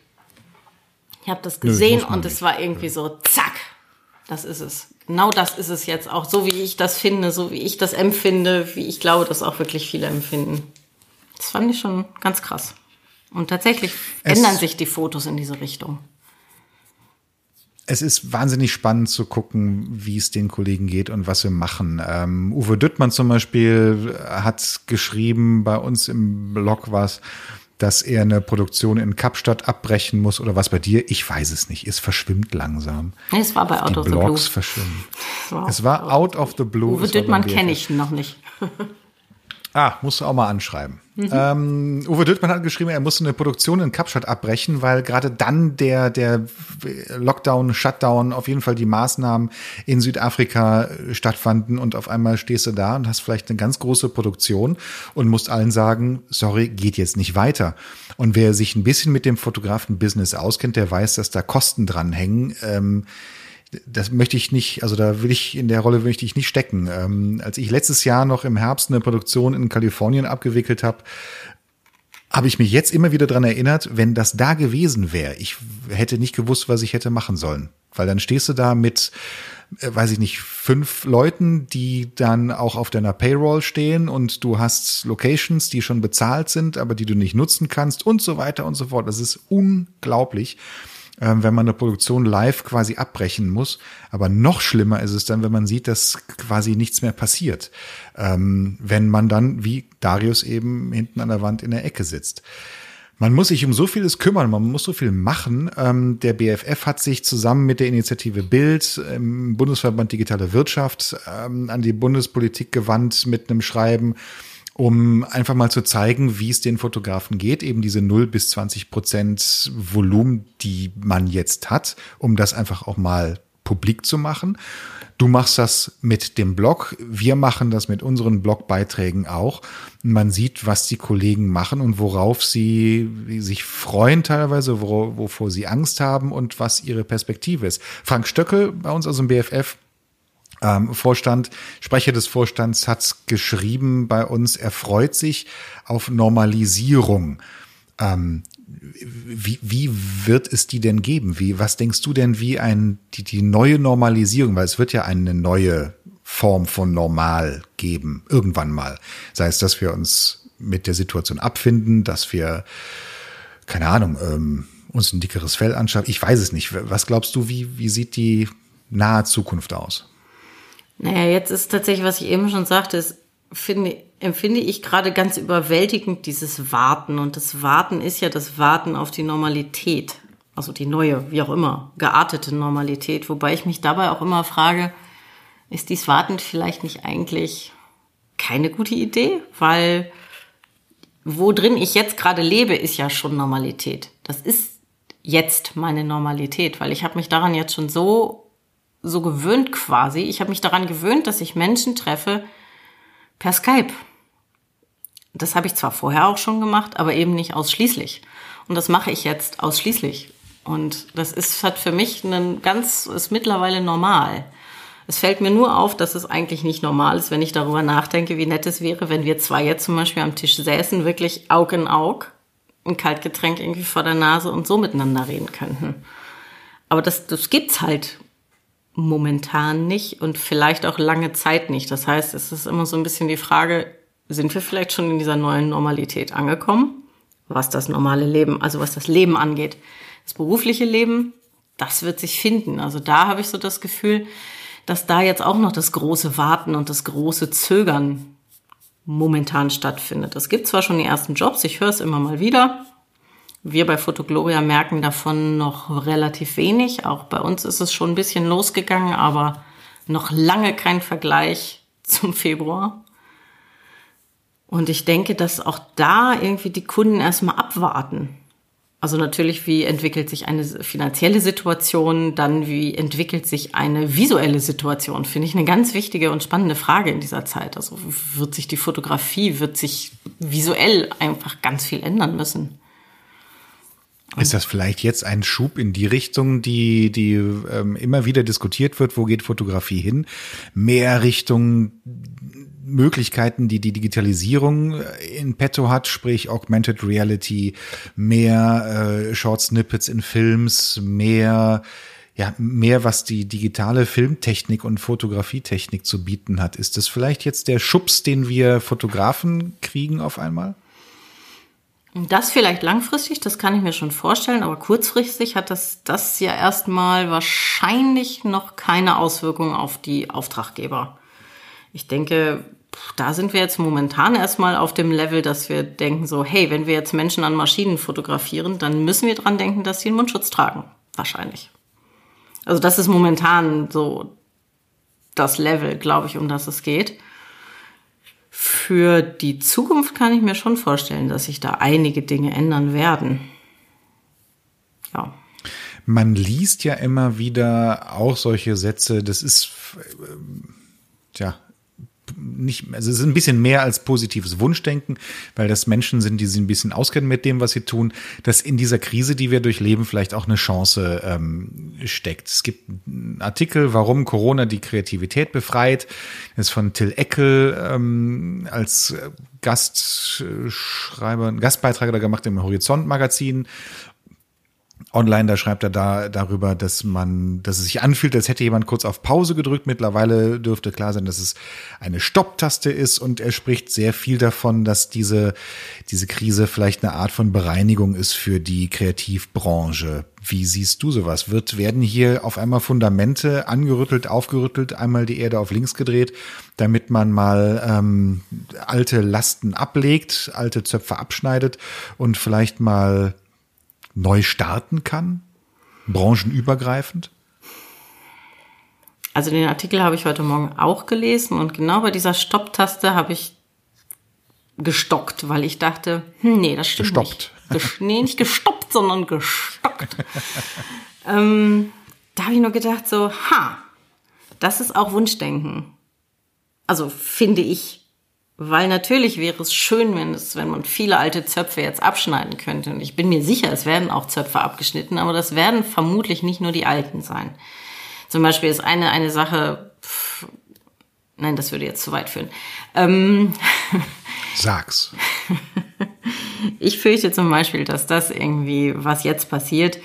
Ich habe das gesehen Nö, und es war irgendwie so, zack, das ist es. Genau das ist es jetzt auch, so wie ich das finde, so wie ich das empfinde, wie ich glaube, dass auch wirklich viele empfinden. Das fand ich schon ganz krass. Und tatsächlich es ändern sich die Fotos in diese Richtung es ist wahnsinnig spannend zu gucken, wie es den Kollegen geht und was wir machen. Ähm, Uwe Düttmann zum Beispiel hat geschrieben bei uns im Blog was, dass er eine Produktion in Kapstadt abbrechen muss oder was bei dir? Ich weiß es nicht. Es verschwimmt langsam. Es war bei Out Die of Blogs the Blue. verschwimmen. Es war Out of the Blue. Uwe Düttmann kenne ich noch nicht. Ah, musst du auch mal anschreiben. Mhm. Ähm, Uwe Düttmann hat geschrieben, er musste eine Produktion in Kapstadt abbrechen, weil gerade dann der, der Lockdown, Shutdown, auf jeden Fall die Maßnahmen in Südafrika stattfanden und auf einmal stehst du da und hast vielleicht eine ganz große Produktion und musst allen sagen, sorry, geht jetzt nicht weiter. Und wer sich ein bisschen mit dem Fotografen-Business auskennt, der weiß, dass da Kosten dranhängen. Ähm, das möchte ich nicht, also da will ich in der Rolle möchte ich nicht stecken. Ähm, als ich letztes Jahr noch im Herbst eine Produktion in Kalifornien abgewickelt habe, habe ich mich jetzt immer wieder dran erinnert, wenn das da gewesen wäre, ich hätte nicht gewusst, was ich hätte machen sollen. Weil dann stehst du da mit, äh, weiß ich nicht, fünf Leuten, die dann auch auf deiner Payroll stehen und du hast Locations, die schon bezahlt sind, aber die du nicht nutzen kannst und so weiter und so fort. Das ist unglaublich wenn man eine Produktion live quasi abbrechen muss. Aber noch schlimmer ist es dann, wenn man sieht, dass quasi nichts mehr passiert. Ähm, wenn man dann, wie Darius eben hinten an der Wand in der Ecke sitzt. Man muss sich um so vieles kümmern, man muss so viel machen. Ähm, der BFF hat sich zusammen mit der Initiative Bild im Bundesverband Digitale Wirtschaft ähm, an die Bundespolitik gewandt mit einem Schreiben, um einfach mal zu zeigen, wie es den Fotografen geht, eben diese 0 bis 20 Prozent Volumen, die man jetzt hat, um das einfach auch mal publik zu machen. Du machst das mit dem Blog, wir machen das mit unseren Blogbeiträgen auch. Man sieht, was die Kollegen machen und worauf sie sich freuen teilweise, wovor sie Angst haben und was ihre Perspektive ist. Frank Stöckel bei uns aus dem BFF ähm, Vorstand, Sprecher des Vorstands hat geschrieben bei uns, er freut sich auf Normalisierung. Ähm, wie, wie wird es die denn geben? Wie, was denkst du denn, wie ein, die, die neue Normalisierung, weil es wird ja eine neue Form von normal geben, irgendwann mal. Sei es, dass wir uns mit der Situation abfinden, dass wir, keine Ahnung, ähm, uns ein dickeres Fell anschaffen. Ich weiß es nicht. Was glaubst du, wie, wie sieht die nahe Zukunft aus? Naja, jetzt ist tatsächlich, was ich eben schon sagte, ist, finde, empfinde ich gerade ganz überwältigend dieses Warten. Und das Warten ist ja das Warten auf die Normalität. Also die neue, wie auch immer, geartete Normalität. Wobei ich mich dabei auch immer frage, ist dies Warten vielleicht nicht eigentlich keine gute Idee? Weil wo drin ich jetzt gerade lebe, ist ja schon Normalität. Das ist jetzt meine Normalität, weil ich habe mich daran jetzt schon so so gewöhnt quasi. Ich habe mich daran gewöhnt, dass ich Menschen treffe per Skype. Das habe ich zwar vorher auch schon gemacht, aber eben nicht ausschließlich. Und das mache ich jetzt ausschließlich. Und das ist hat für mich einen ganz ist mittlerweile normal. Es fällt mir nur auf, dass es eigentlich nicht normal ist, wenn ich darüber nachdenke, wie nett es wäre, wenn wir zwei jetzt zum Beispiel am Tisch säßen, wirklich Aug in Aug, ein Kaltgetränk irgendwie vor der Nase und so miteinander reden könnten. Aber das, das gibt's halt momentan nicht und vielleicht auch lange Zeit nicht. Das heißt, es ist immer so ein bisschen die Frage, sind wir vielleicht schon in dieser neuen Normalität angekommen? Was das normale Leben, also was das Leben angeht. Das berufliche Leben, das wird sich finden. Also da habe ich so das Gefühl, dass da jetzt auch noch das große Warten und das große Zögern momentan stattfindet. Es gibt zwar schon die ersten Jobs, ich höre es immer mal wieder. Wir bei Fotogloria merken davon noch relativ wenig. Auch bei uns ist es schon ein bisschen losgegangen, aber noch lange kein Vergleich zum Februar. Und ich denke, dass auch da irgendwie die Kunden erstmal abwarten. Also natürlich, wie entwickelt sich eine finanzielle Situation, dann wie entwickelt sich eine visuelle Situation, finde ich eine ganz wichtige und spannende Frage in dieser Zeit. Also wird sich die Fotografie, wird sich visuell einfach ganz viel ändern müssen. Ist das vielleicht jetzt ein Schub in die Richtung, die, die ähm, immer wieder diskutiert wird? Wo geht Fotografie hin? Mehr Richtung Möglichkeiten, die die Digitalisierung in petto hat, sprich Augmented Reality, mehr äh, Short Snippets in Films, mehr ja, mehr, was die digitale Filmtechnik und Fotografietechnik zu bieten hat. Ist das vielleicht jetzt der Schubs, den wir Fotografen kriegen auf einmal? Das vielleicht langfristig, das kann ich mir schon vorstellen, aber kurzfristig hat das, das ja erstmal wahrscheinlich noch keine Auswirkungen auf die Auftraggeber. Ich denke, da sind wir jetzt momentan erstmal auf dem Level, dass wir denken so, hey, wenn wir jetzt Menschen an Maschinen fotografieren, dann müssen wir dran denken, dass sie einen Mundschutz tragen. Wahrscheinlich. Also das ist momentan so das Level, glaube ich, um das es geht. Für die Zukunft kann ich mir schon vorstellen, dass sich da einige Dinge ändern werden. Ja. Man liest ja immer wieder auch solche Sätze, das ist, äh, tja, nicht, also es ist ein bisschen mehr als positives Wunschdenken, weil das Menschen sind, die sich ein bisschen auskennen mit dem, was sie tun, dass in dieser Krise, die wir durchleben, vielleicht auch eine Chance ähm, steckt. Es gibt einen Artikel, warum Corona die Kreativität befreit. Das ist von Till Eckel ähm, als Gastschreiber, Gastbeitrag da gemacht im Horizont Magazin online, da schreibt er da darüber, dass man, dass es sich anfühlt, als hätte jemand kurz auf Pause gedrückt. Mittlerweile dürfte klar sein, dass es eine Stopptaste ist und er spricht sehr viel davon, dass diese, diese Krise vielleicht eine Art von Bereinigung ist für die Kreativbranche. Wie siehst du sowas? Wird, werden hier auf einmal Fundamente angerüttelt, aufgerüttelt, einmal die Erde auf links gedreht, damit man mal ähm, alte Lasten ablegt, alte Zöpfe abschneidet und vielleicht mal neu starten kann? Branchenübergreifend? Also den Artikel habe ich heute Morgen auch gelesen und genau bei dieser Stopptaste habe ich gestockt, weil ich dachte, hm, nee, das stimmt gestoppt. nicht. nee, nicht gestoppt, sondern gestockt. ähm, da habe ich nur gedacht so, ha, das ist auch Wunschdenken. Also finde ich. Weil natürlich wäre es schön, wenn es, wenn man viele alte Zöpfe jetzt abschneiden könnte. Und ich bin mir sicher, es werden auch Zöpfe abgeschnitten, aber das werden vermutlich nicht nur die alten sein. Zum Beispiel ist eine, eine Sache, pff, nein, das würde jetzt zu weit führen. Ähm, Sag's. ich fürchte zum Beispiel, dass das irgendwie, was jetzt passiert,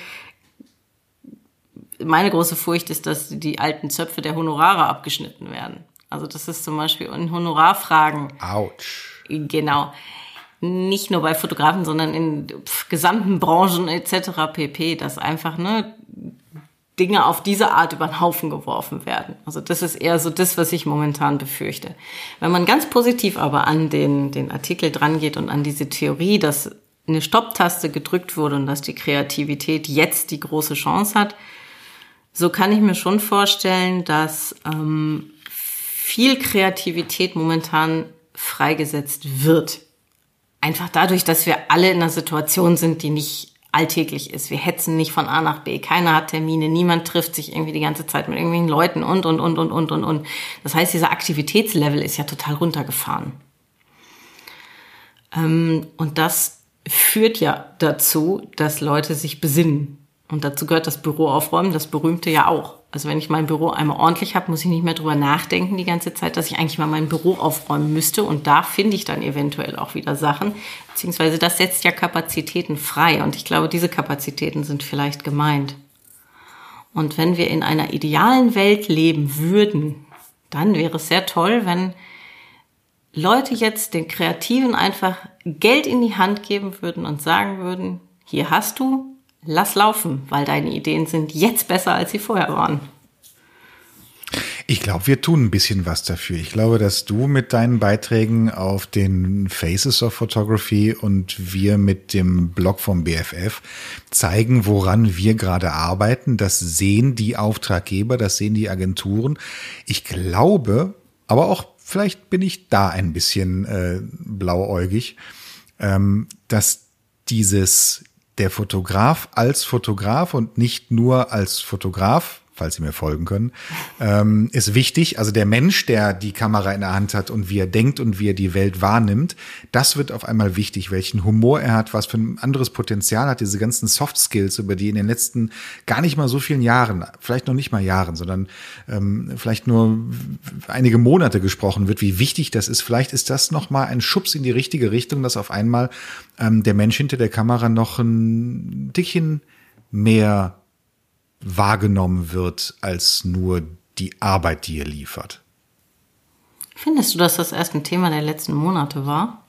meine große Furcht ist, dass die alten Zöpfe der Honorare abgeschnitten werden. Also das ist zum Beispiel in Honorarfragen. Autsch. Genau. Nicht nur bei Fotografen, sondern in gesamten Branchen etc. pp, dass einfach ne, Dinge auf diese Art über den Haufen geworfen werden. Also das ist eher so das, was ich momentan befürchte. Wenn man ganz positiv aber an den, den Artikel drangeht und an diese Theorie, dass eine Stopptaste gedrückt wurde und dass die Kreativität jetzt die große Chance hat, so kann ich mir schon vorstellen, dass ähm, viel Kreativität momentan freigesetzt wird. Einfach dadurch, dass wir alle in einer Situation sind, die nicht alltäglich ist. Wir hetzen nicht von A nach B. Keiner hat Termine. Niemand trifft sich irgendwie die ganze Zeit mit irgendwelchen Leuten und, und, und, und, und, und, und. Das heißt, dieser Aktivitätslevel ist ja total runtergefahren. Ähm, und das führt ja dazu, dass Leute sich besinnen. Und dazu gehört das Büro aufräumen, das berühmte ja auch. Also wenn ich mein Büro einmal ordentlich habe, muss ich nicht mehr drüber nachdenken die ganze Zeit, dass ich eigentlich mal mein Büro aufräumen müsste. Und da finde ich dann eventuell auch wieder Sachen. Beziehungsweise das setzt ja Kapazitäten frei. Und ich glaube, diese Kapazitäten sind vielleicht gemeint. Und wenn wir in einer idealen Welt leben würden, dann wäre es sehr toll, wenn Leute jetzt den Kreativen einfach Geld in die Hand geben würden und sagen würden, hier hast du, lass laufen, weil deine Ideen sind jetzt besser, als sie vorher waren. Ich glaube, wir tun ein bisschen was dafür. Ich glaube, dass du mit deinen Beiträgen auf den Faces of Photography und wir mit dem Blog vom BFF zeigen, woran wir gerade arbeiten. Das sehen die Auftraggeber, das sehen die Agenturen. Ich glaube, aber auch vielleicht bin ich da ein bisschen äh, blauäugig, ähm, dass dieses der Fotograf als Fotograf und nicht nur als Fotograf falls Sie mir folgen können, ähm, ist wichtig. Also der Mensch, der die Kamera in der Hand hat und wie er denkt und wie er die Welt wahrnimmt, das wird auf einmal wichtig, welchen Humor er hat, was für ein anderes Potenzial hat, diese ganzen Soft Skills, über die in den letzten gar nicht mal so vielen Jahren, vielleicht noch nicht mal Jahren, sondern ähm, vielleicht nur einige Monate gesprochen wird, wie wichtig das ist. Vielleicht ist das nochmal ein Schubs in die richtige Richtung, dass auf einmal ähm, der Mensch hinter der Kamera noch ein Dickchen mehr wahrgenommen wird als nur die Arbeit, die ihr liefert. Findest du, dass das erst ein Thema der letzten Monate war?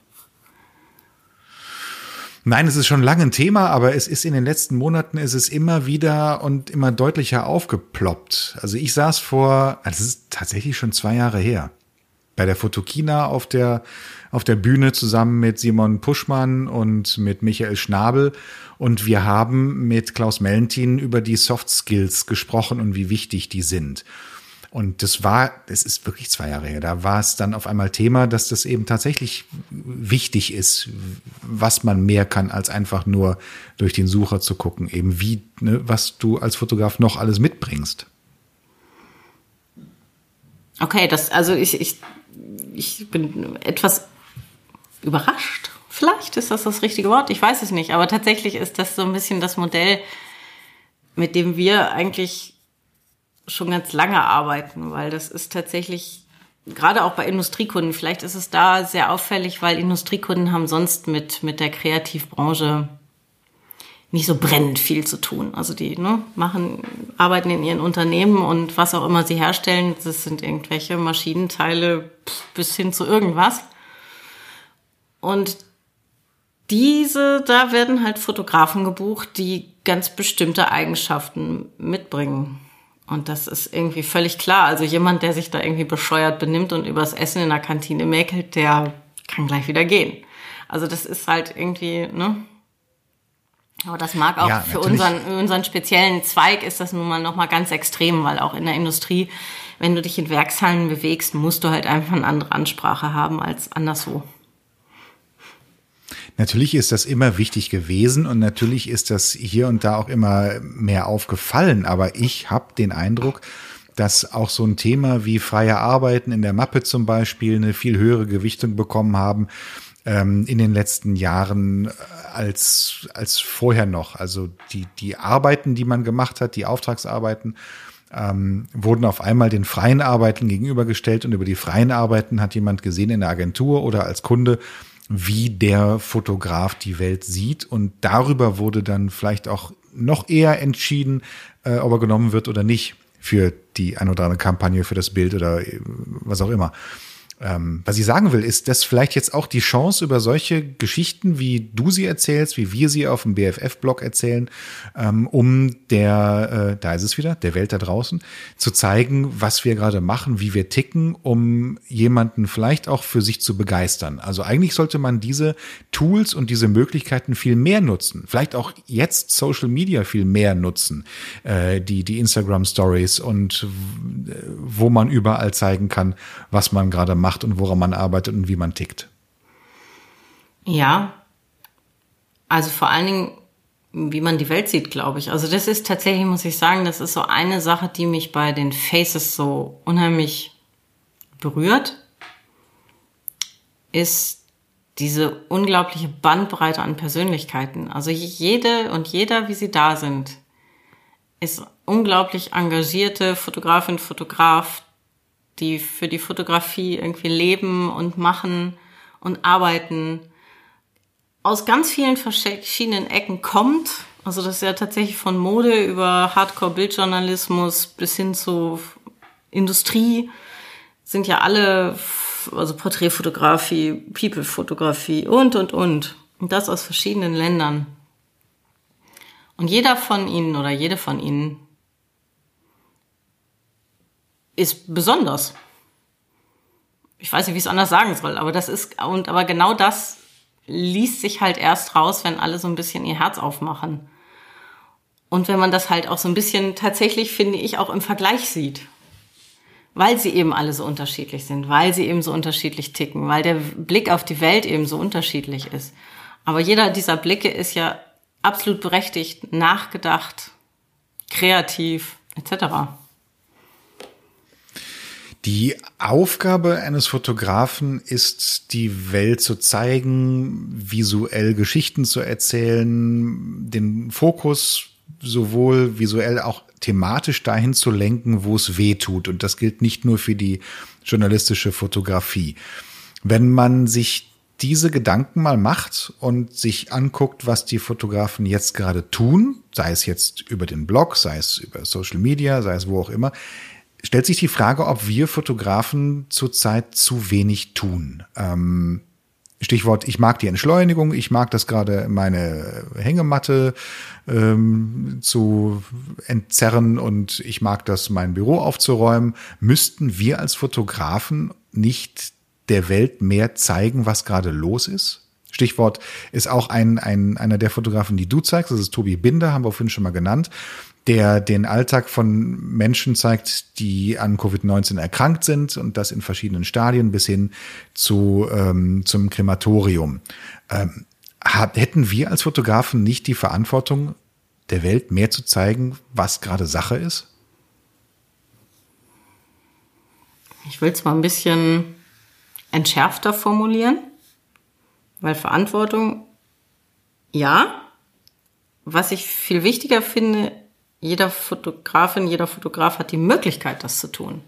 Nein, es ist schon lange ein Thema, aber es ist in den letzten Monaten ist es immer wieder und immer deutlicher aufgeploppt. Also ich saß vor, das ist tatsächlich schon zwei Jahre her, bei der Fotokina auf der auf der Bühne zusammen mit Simon Puschmann und mit Michael Schnabel. Und wir haben mit Klaus Mellentin über die Soft Skills gesprochen und wie wichtig die sind. Und das war, es ist wirklich zwei Jahre her, da war es dann auf einmal Thema, dass das eben tatsächlich wichtig ist, was man mehr kann, als einfach nur durch den Sucher zu gucken, eben wie, ne, was du als Fotograf noch alles mitbringst. Okay, das, also ich, ich, ich bin etwas überrascht. Vielleicht ist das das richtige Wort, ich weiß es nicht. Aber tatsächlich ist das so ein bisschen das Modell, mit dem wir eigentlich schon ganz lange arbeiten, weil das ist tatsächlich gerade auch bei Industriekunden, vielleicht ist es da sehr auffällig, weil Industriekunden haben sonst mit, mit der Kreativbranche nicht so brennend viel zu tun. Also die ne, machen, arbeiten in ihren Unternehmen und was auch immer sie herstellen, das sind irgendwelche Maschinenteile bis hin zu irgendwas. Und diese, da werden halt Fotografen gebucht, die ganz bestimmte Eigenschaften mitbringen. Und das ist irgendwie völlig klar. Also jemand, der sich da irgendwie bescheuert benimmt und übers Essen in der Kantine mäkelt, der kann gleich wieder gehen. Also das ist halt irgendwie, ne? Aber das mag auch ja, für unseren, unseren speziellen Zweig ist das nun mal nochmal ganz extrem, weil auch in der Industrie, wenn du dich in Werkshallen bewegst, musst du halt einfach eine andere Ansprache haben als anderswo. Natürlich ist das immer wichtig gewesen und natürlich ist das hier und da auch immer mehr aufgefallen, aber ich habe den Eindruck, dass auch so ein Thema wie freie Arbeiten in der Mappe zum Beispiel eine viel höhere Gewichtung bekommen haben ähm, in den letzten Jahren äh, als, als vorher noch. Also die, die Arbeiten, die man gemacht hat, die Auftragsarbeiten, ähm, wurden auf einmal den freien Arbeiten gegenübergestellt und über die freien Arbeiten hat jemand gesehen in der Agentur oder als Kunde, wie der Fotograf die Welt sieht. Und darüber wurde dann vielleicht auch noch eher entschieden, äh, ob er genommen wird oder nicht für die ein oder andere Kampagne, für das Bild oder äh, was auch immer. Ähm, was ich sagen will, ist, dass vielleicht jetzt auch die Chance über solche Geschichten, wie du sie erzählst, wie wir sie auf dem BFF-Blog erzählen, ähm, um der, äh, da ist es wieder, der Welt da draußen, zu zeigen, was wir gerade machen, wie wir ticken, um jemanden vielleicht auch für sich zu begeistern. Also eigentlich sollte man diese Tools und diese Möglichkeiten viel mehr nutzen. Vielleicht auch jetzt Social Media viel mehr nutzen, äh, die, die Instagram Stories und wo man überall zeigen kann, was man gerade macht macht und woran man arbeitet und wie man tickt. Ja, also vor allen Dingen, wie man die Welt sieht, glaube ich. Also das ist tatsächlich, muss ich sagen, das ist so eine Sache, die mich bei den Faces so unheimlich berührt, ist diese unglaubliche Bandbreite an Persönlichkeiten. Also jede und jeder, wie sie da sind, ist unglaublich engagierte Fotografin, Fotograf, die für die Fotografie irgendwie leben und machen und arbeiten, aus ganz vielen verschiedenen Ecken kommt. Also das ist ja tatsächlich von Mode über Hardcore-Bildjournalismus bis hin zu Industrie sind ja alle, also Porträtfotografie, People-Fotografie und, und, und. Und das aus verschiedenen Ländern. Und jeder von ihnen oder jede von ihnen ist besonders. Ich weiß nicht, wie ich es anders sagen soll, aber das ist, und aber genau das liest sich halt erst raus, wenn alle so ein bisschen ihr Herz aufmachen. Und wenn man das halt auch so ein bisschen tatsächlich, finde ich, auch im Vergleich sieht. Weil sie eben alle so unterschiedlich sind, weil sie eben so unterschiedlich ticken, weil der Blick auf die Welt eben so unterschiedlich ist. Aber jeder dieser Blicke ist ja absolut berechtigt, nachgedacht, kreativ, etc. Die Aufgabe eines Fotografen ist, die Welt zu zeigen, visuell Geschichten zu erzählen, den Fokus sowohl visuell auch thematisch dahin zu lenken, wo es weh tut. Und das gilt nicht nur für die journalistische Fotografie. Wenn man sich diese Gedanken mal macht und sich anguckt, was die Fotografen jetzt gerade tun, sei es jetzt über den Blog, sei es über Social Media, sei es wo auch immer, stellt sich die Frage, ob wir Fotografen zurzeit zu wenig tun. Ähm, Stichwort, ich mag die Entschleunigung, ich mag das gerade meine Hängematte ähm, zu entzerren und ich mag das, mein Büro aufzuräumen. Müssten wir als Fotografen nicht der Welt mehr zeigen, was gerade los ist? Stichwort ist auch ein, ein, einer der Fotografen, die du zeigst, das ist Tobi Binder, haben wir vorhin schon mal genannt, der den Alltag von Menschen zeigt, die an Covid-19 erkrankt sind und das in verschiedenen Stadien bis hin zu, ähm, zum Krematorium. Ähm, hätten wir als Fotografen nicht die Verantwortung, der Welt mehr zu zeigen, was gerade Sache ist? Ich will es mal ein bisschen entschärfter formulieren, weil Verantwortung, ja. Was ich viel wichtiger finde, jeder Fotografin, jeder Fotograf hat die Möglichkeit, das zu tun.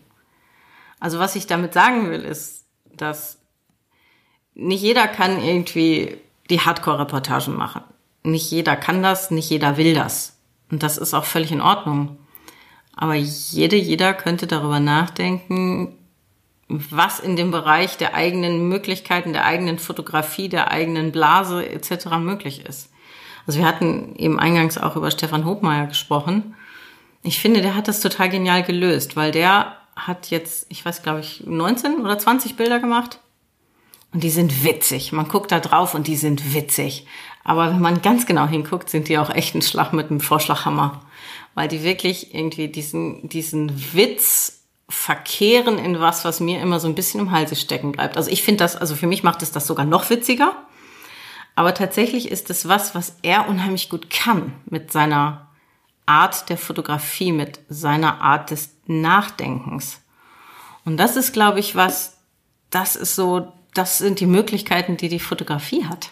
Also was ich damit sagen will, ist, dass nicht jeder kann irgendwie die Hardcore-Reportagen machen. Nicht jeder kann das, nicht jeder will das. Und das ist auch völlig in Ordnung. Aber jede, jeder könnte darüber nachdenken, was in dem Bereich der eigenen Möglichkeiten, der eigenen Fotografie, der eigenen Blase etc. möglich ist. Also wir hatten eben eingangs auch über Stefan Hobmeier gesprochen. Ich finde, der hat das total genial gelöst, weil der hat jetzt, ich weiß, glaube ich, 19 oder 20 Bilder gemacht. Und die sind witzig. Man guckt da drauf und die sind witzig. Aber wenn man ganz genau hinguckt, sind die auch echt ein Schlag mit einem Vorschlaghammer. Weil die wirklich irgendwie diesen, diesen Witz verkehren in was, was mir immer so ein bisschen im Halse stecken bleibt. Also ich finde das, also für mich macht es das sogar noch witziger. Aber tatsächlich ist es was, was er unheimlich gut kann mit seiner Art der Fotografie, mit seiner Art des Nachdenkens. Und das ist, glaube ich, was, das ist so, das sind die Möglichkeiten, die die Fotografie hat.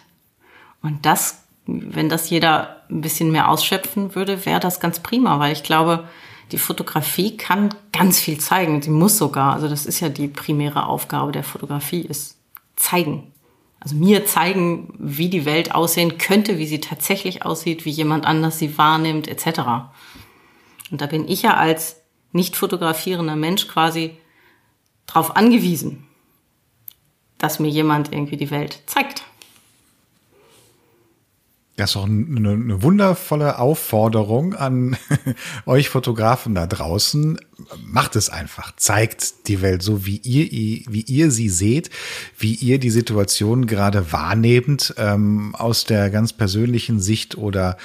Und das, wenn das jeder ein bisschen mehr ausschöpfen würde, wäre das ganz prima, weil ich glaube, die Fotografie kann ganz viel zeigen. Sie muss sogar, also das ist ja die primäre Aufgabe der Fotografie, ist zeigen also mir zeigen, wie die Welt aussehen könnte, wie sie tatsächlich aussieht, wie jemand anders sie wahrnimmt, etc. Und da bin ich ja als nicht fotografierender Mensch quasi darauf angewiesen, dass mir jemand irgendwie die Welt zeigt. Das ist auch eine, eine wundervolle Aufforderung an euch Fotografen da draußen. Macht es einfach. Zeigt die Welt so, wie ihr, wie ihr sie seht, wie ihr die Situation gerade wahrnehmt, ähm, aus der ganz persönlichen Sicht oder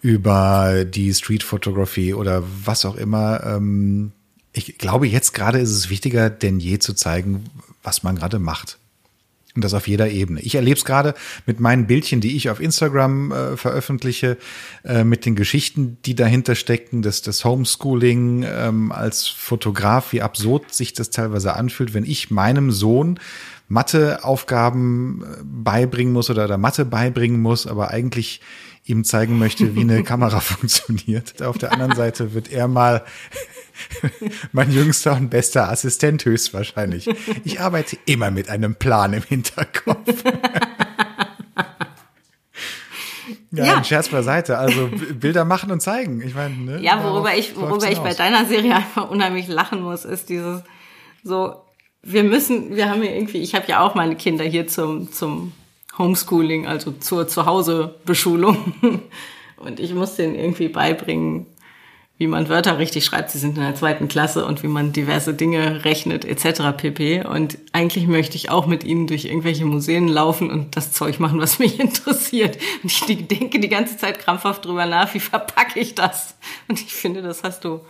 über die Street Photography oder was auch immer. Ähm, ich glaube, jetzt gerade ist es wichtiger denn je zu zeigen, was man gerade macht. Und das auf jeder Ebene. Ich erlebe es gerade mit meinen Bildchen, die ich auf Instagram äh, veröffentliche, äh, mit den Geschichten, die dahinter stecken, das, das Homeschooling ähm, als Fotograf, wie absurd sich das teilweise anfühlt, wenn ich meinem Sohn Matheaufgaben äh, beibringen muss oder, oder Mathe beibringen muss, aber eigentlich ihm zeigen möchte, wie eine Kamera funktioniert. Auf der anderen Seite wird er mal mein jüngster und bester Assistent höchstwahrscheinlich. Ich arbeite immer mit einem Plan im Hinterkopf. Ja, ja. ein Scherz beiseite. Also Bilder machen und zeigen. Ich meine, ne? Ja, worüber ich, worüber ich bei deiner Serie einfach unheimlich lachen muss, ist dieses so, wir müssen, wir haben ja irgendwie, ich habe ja auch meine Kinder hier zum, zum Homeschooling, also zur Zuhausebeschulung. Und ich muss denen irgendwie beibringen, wie man Wörter richtig schreibt. Sie sind in der zweiten Klasse und wie man diverse Dinge rechnet etc. pp. Und eigentlich möchte ich auch mit ihnen durch irgendwelche Museen laufen und das Zeug machen, was mich interessiert. Und ich denke die ganze Zeit krampfhaft drüber nach, wie verpacke ich das? Und ich finde, das hast du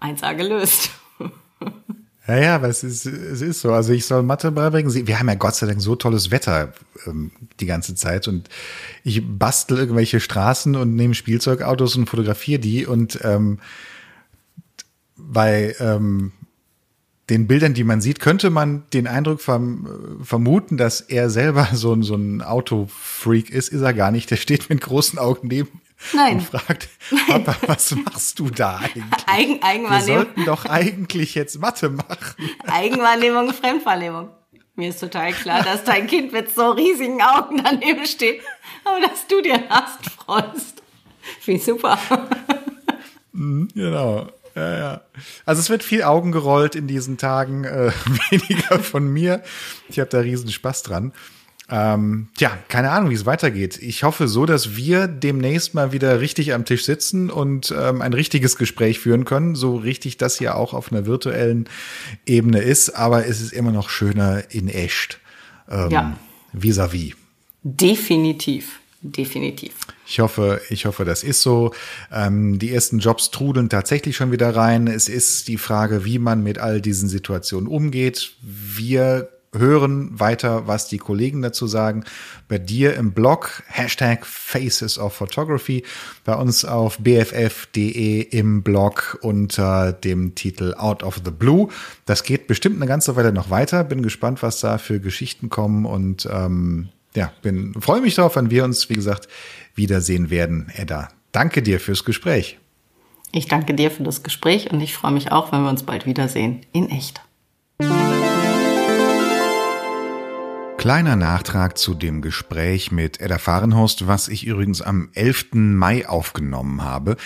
1A gelöst. Ja, ja, aber es ist, es ist so. Also ich soll Mathe beibringen. Wir haben ja Gott sei Dank so tolles Wetter ähm, die ganze Zeit und ich bastel irgendwelche Straßen und nehme Spielzeugautos und fotografiere die und ähm, bei ähm, den Bildern, die man sieht, könnte man den Eindruck verm vermuten, dass er selber so, so ein Autofreak ist. Ist er gar nicht. Der steht mit großen Augen neben Nein. und fragt, Papa, was machst du da eigentlich? Eigen, Eigenwahrnehmung. Wir sollten doch eigentlich jetzt Mathe machen. Eigenwahrnehmung, Fremdwahrnehmung. Mir ist total klar, dass dein Kind mit so riesigen Augen daneben steht, aber dass du dir hast freust. Finde ich super. Mhm, genau. Ja, ja. Also es wird viel Augen gerollt in diesen Tagen, äh, weniger von mir. Ich habe da riesen Spaß dran. Ähm, tja, keine Ahnung, wie es weitergeht. Ich hoffe so, dass wir demnächst mal wieder richtig am Tisch sitzen und ähm, ein richtiges Gespräch führen können, so richtig das hier auch auf einer virtuellen Ebene ist. Aber es ist immer noch schöner in echt. Ähm, ja. Vis-à-vis. -vis. Definitiv. Definitiv. Ich hoffe, ich hoffe, das ist so. Ähm, die ersten Jobs trudeln tatsächlich schon wieder rein. Es ist die Frage, wie man mit all diesen Situationen umgeht. Wir hören weiter, was die Kollegen dazu sagen. Bei dir im Blog, Hashtag Faces of Photography, bei uns auf bff.de im Blog unter dem Titel Out of the Blue. Das geht bestimmt eine ganze Weile noch weiter. Bin gespannt, was da für Geschichten kommen und ähm, ja, bin freue mich darauf, wenn wir uns, wie gesagt, wiedersehen werden, Edda. Danke dir fürs Gespräch. Ich danke dir für das Gespräch und ich freue mich auch, wenn wir uns bald wiedersehen. In echt. Kleiner Nachtrag zu dem Gespräch mit Edda Fahrenhorst, was ich übrigens am 11. Mai aufgenommen habe.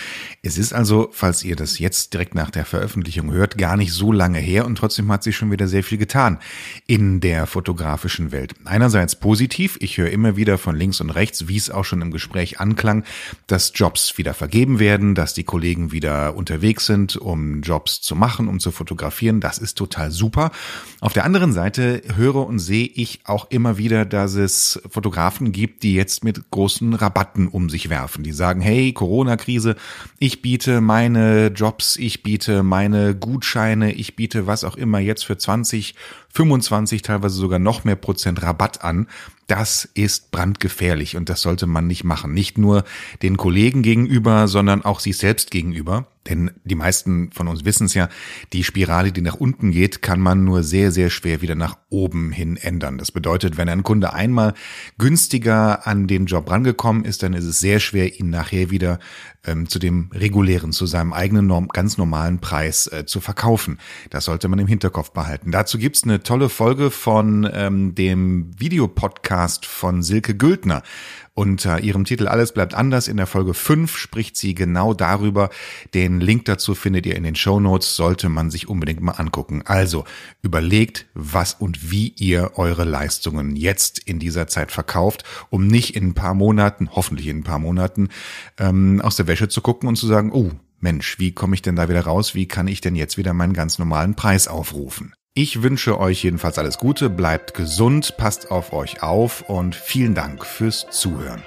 Es ist also, falls ihr das jetzt direkt nach der Veröffentlichung hört, gar nicht so lange her und trotzdem hat sich schon wieder sehr viel getan in der fotografischen Welt. Einerseits positiv, ich höre immer wieder von links und rechts, wie es auch schon im Gespräch anklang, dass Jobs wieder vergeben werden, dass die Kollegen wieder unterwegs sind, um Jobs zu machen, um zu fotografieren. Das ist total super. Auf der anderen Seite höre und sehe ich auch immer wieder, dass es Fotografen gibt, die jetzt mit großen Rabatten um sich werfen. Die sagen, hey, Corona-Krise, ich biete meine Jobs, ich biete meine Gutscheine, ich biete was auch immer jetzt für 20, 25, teilweise sogar noch mehr Prozent Rabatt an. Das ist brandgefährlich und das sollte man nicht machen. Nicht nur den Kollegen gegenüber, sondern auch sich selbst gegenüber. Denn die meisten von uns wissen es ja, die Spirale, die nach unten geht, kann man nur sehr, sehr schwer wieder nach oben hin ändern. Das bedeutet, wenn ein Kunde einmal günstiger an den Job rangekommen ist, dann ist es sehr schwer, ihn nachher wieder ähm, zu dem regulären, zu seinem eigenen norm, ganz normalen Preis äh, zu verkaufen. Das sollte man im Hinterkopf behalten. Dazu gibt's eine tolle Folge von ähm, dem Videopodcast von Silke Güldner. Unter ihrem Titel Alles bleibt anders in der Folge 5 spricht sie genau darüber. Den Link dazu findet ihr in den Show Notes, sollte man sich unbedingt mal angucken. Also überlegt, was und wie ihr eure Leistungen jetzt in dieser Zeit verkauft, um nicht in ein paar Monaten, hoffentlich in ein paar Monaten, ähm, aus der Wäsche zu gucken und zu sagen, oh, Mensch, wie komme ich denn da wieder raus? Wie kann ich denn jetzt wieder meinen ganz normalen Preis aufrufen? Ich wünsche euch jedenfalls alles Gute, bleibt gesund, passt auf euch auf und vielen Dank fürs Zuhören.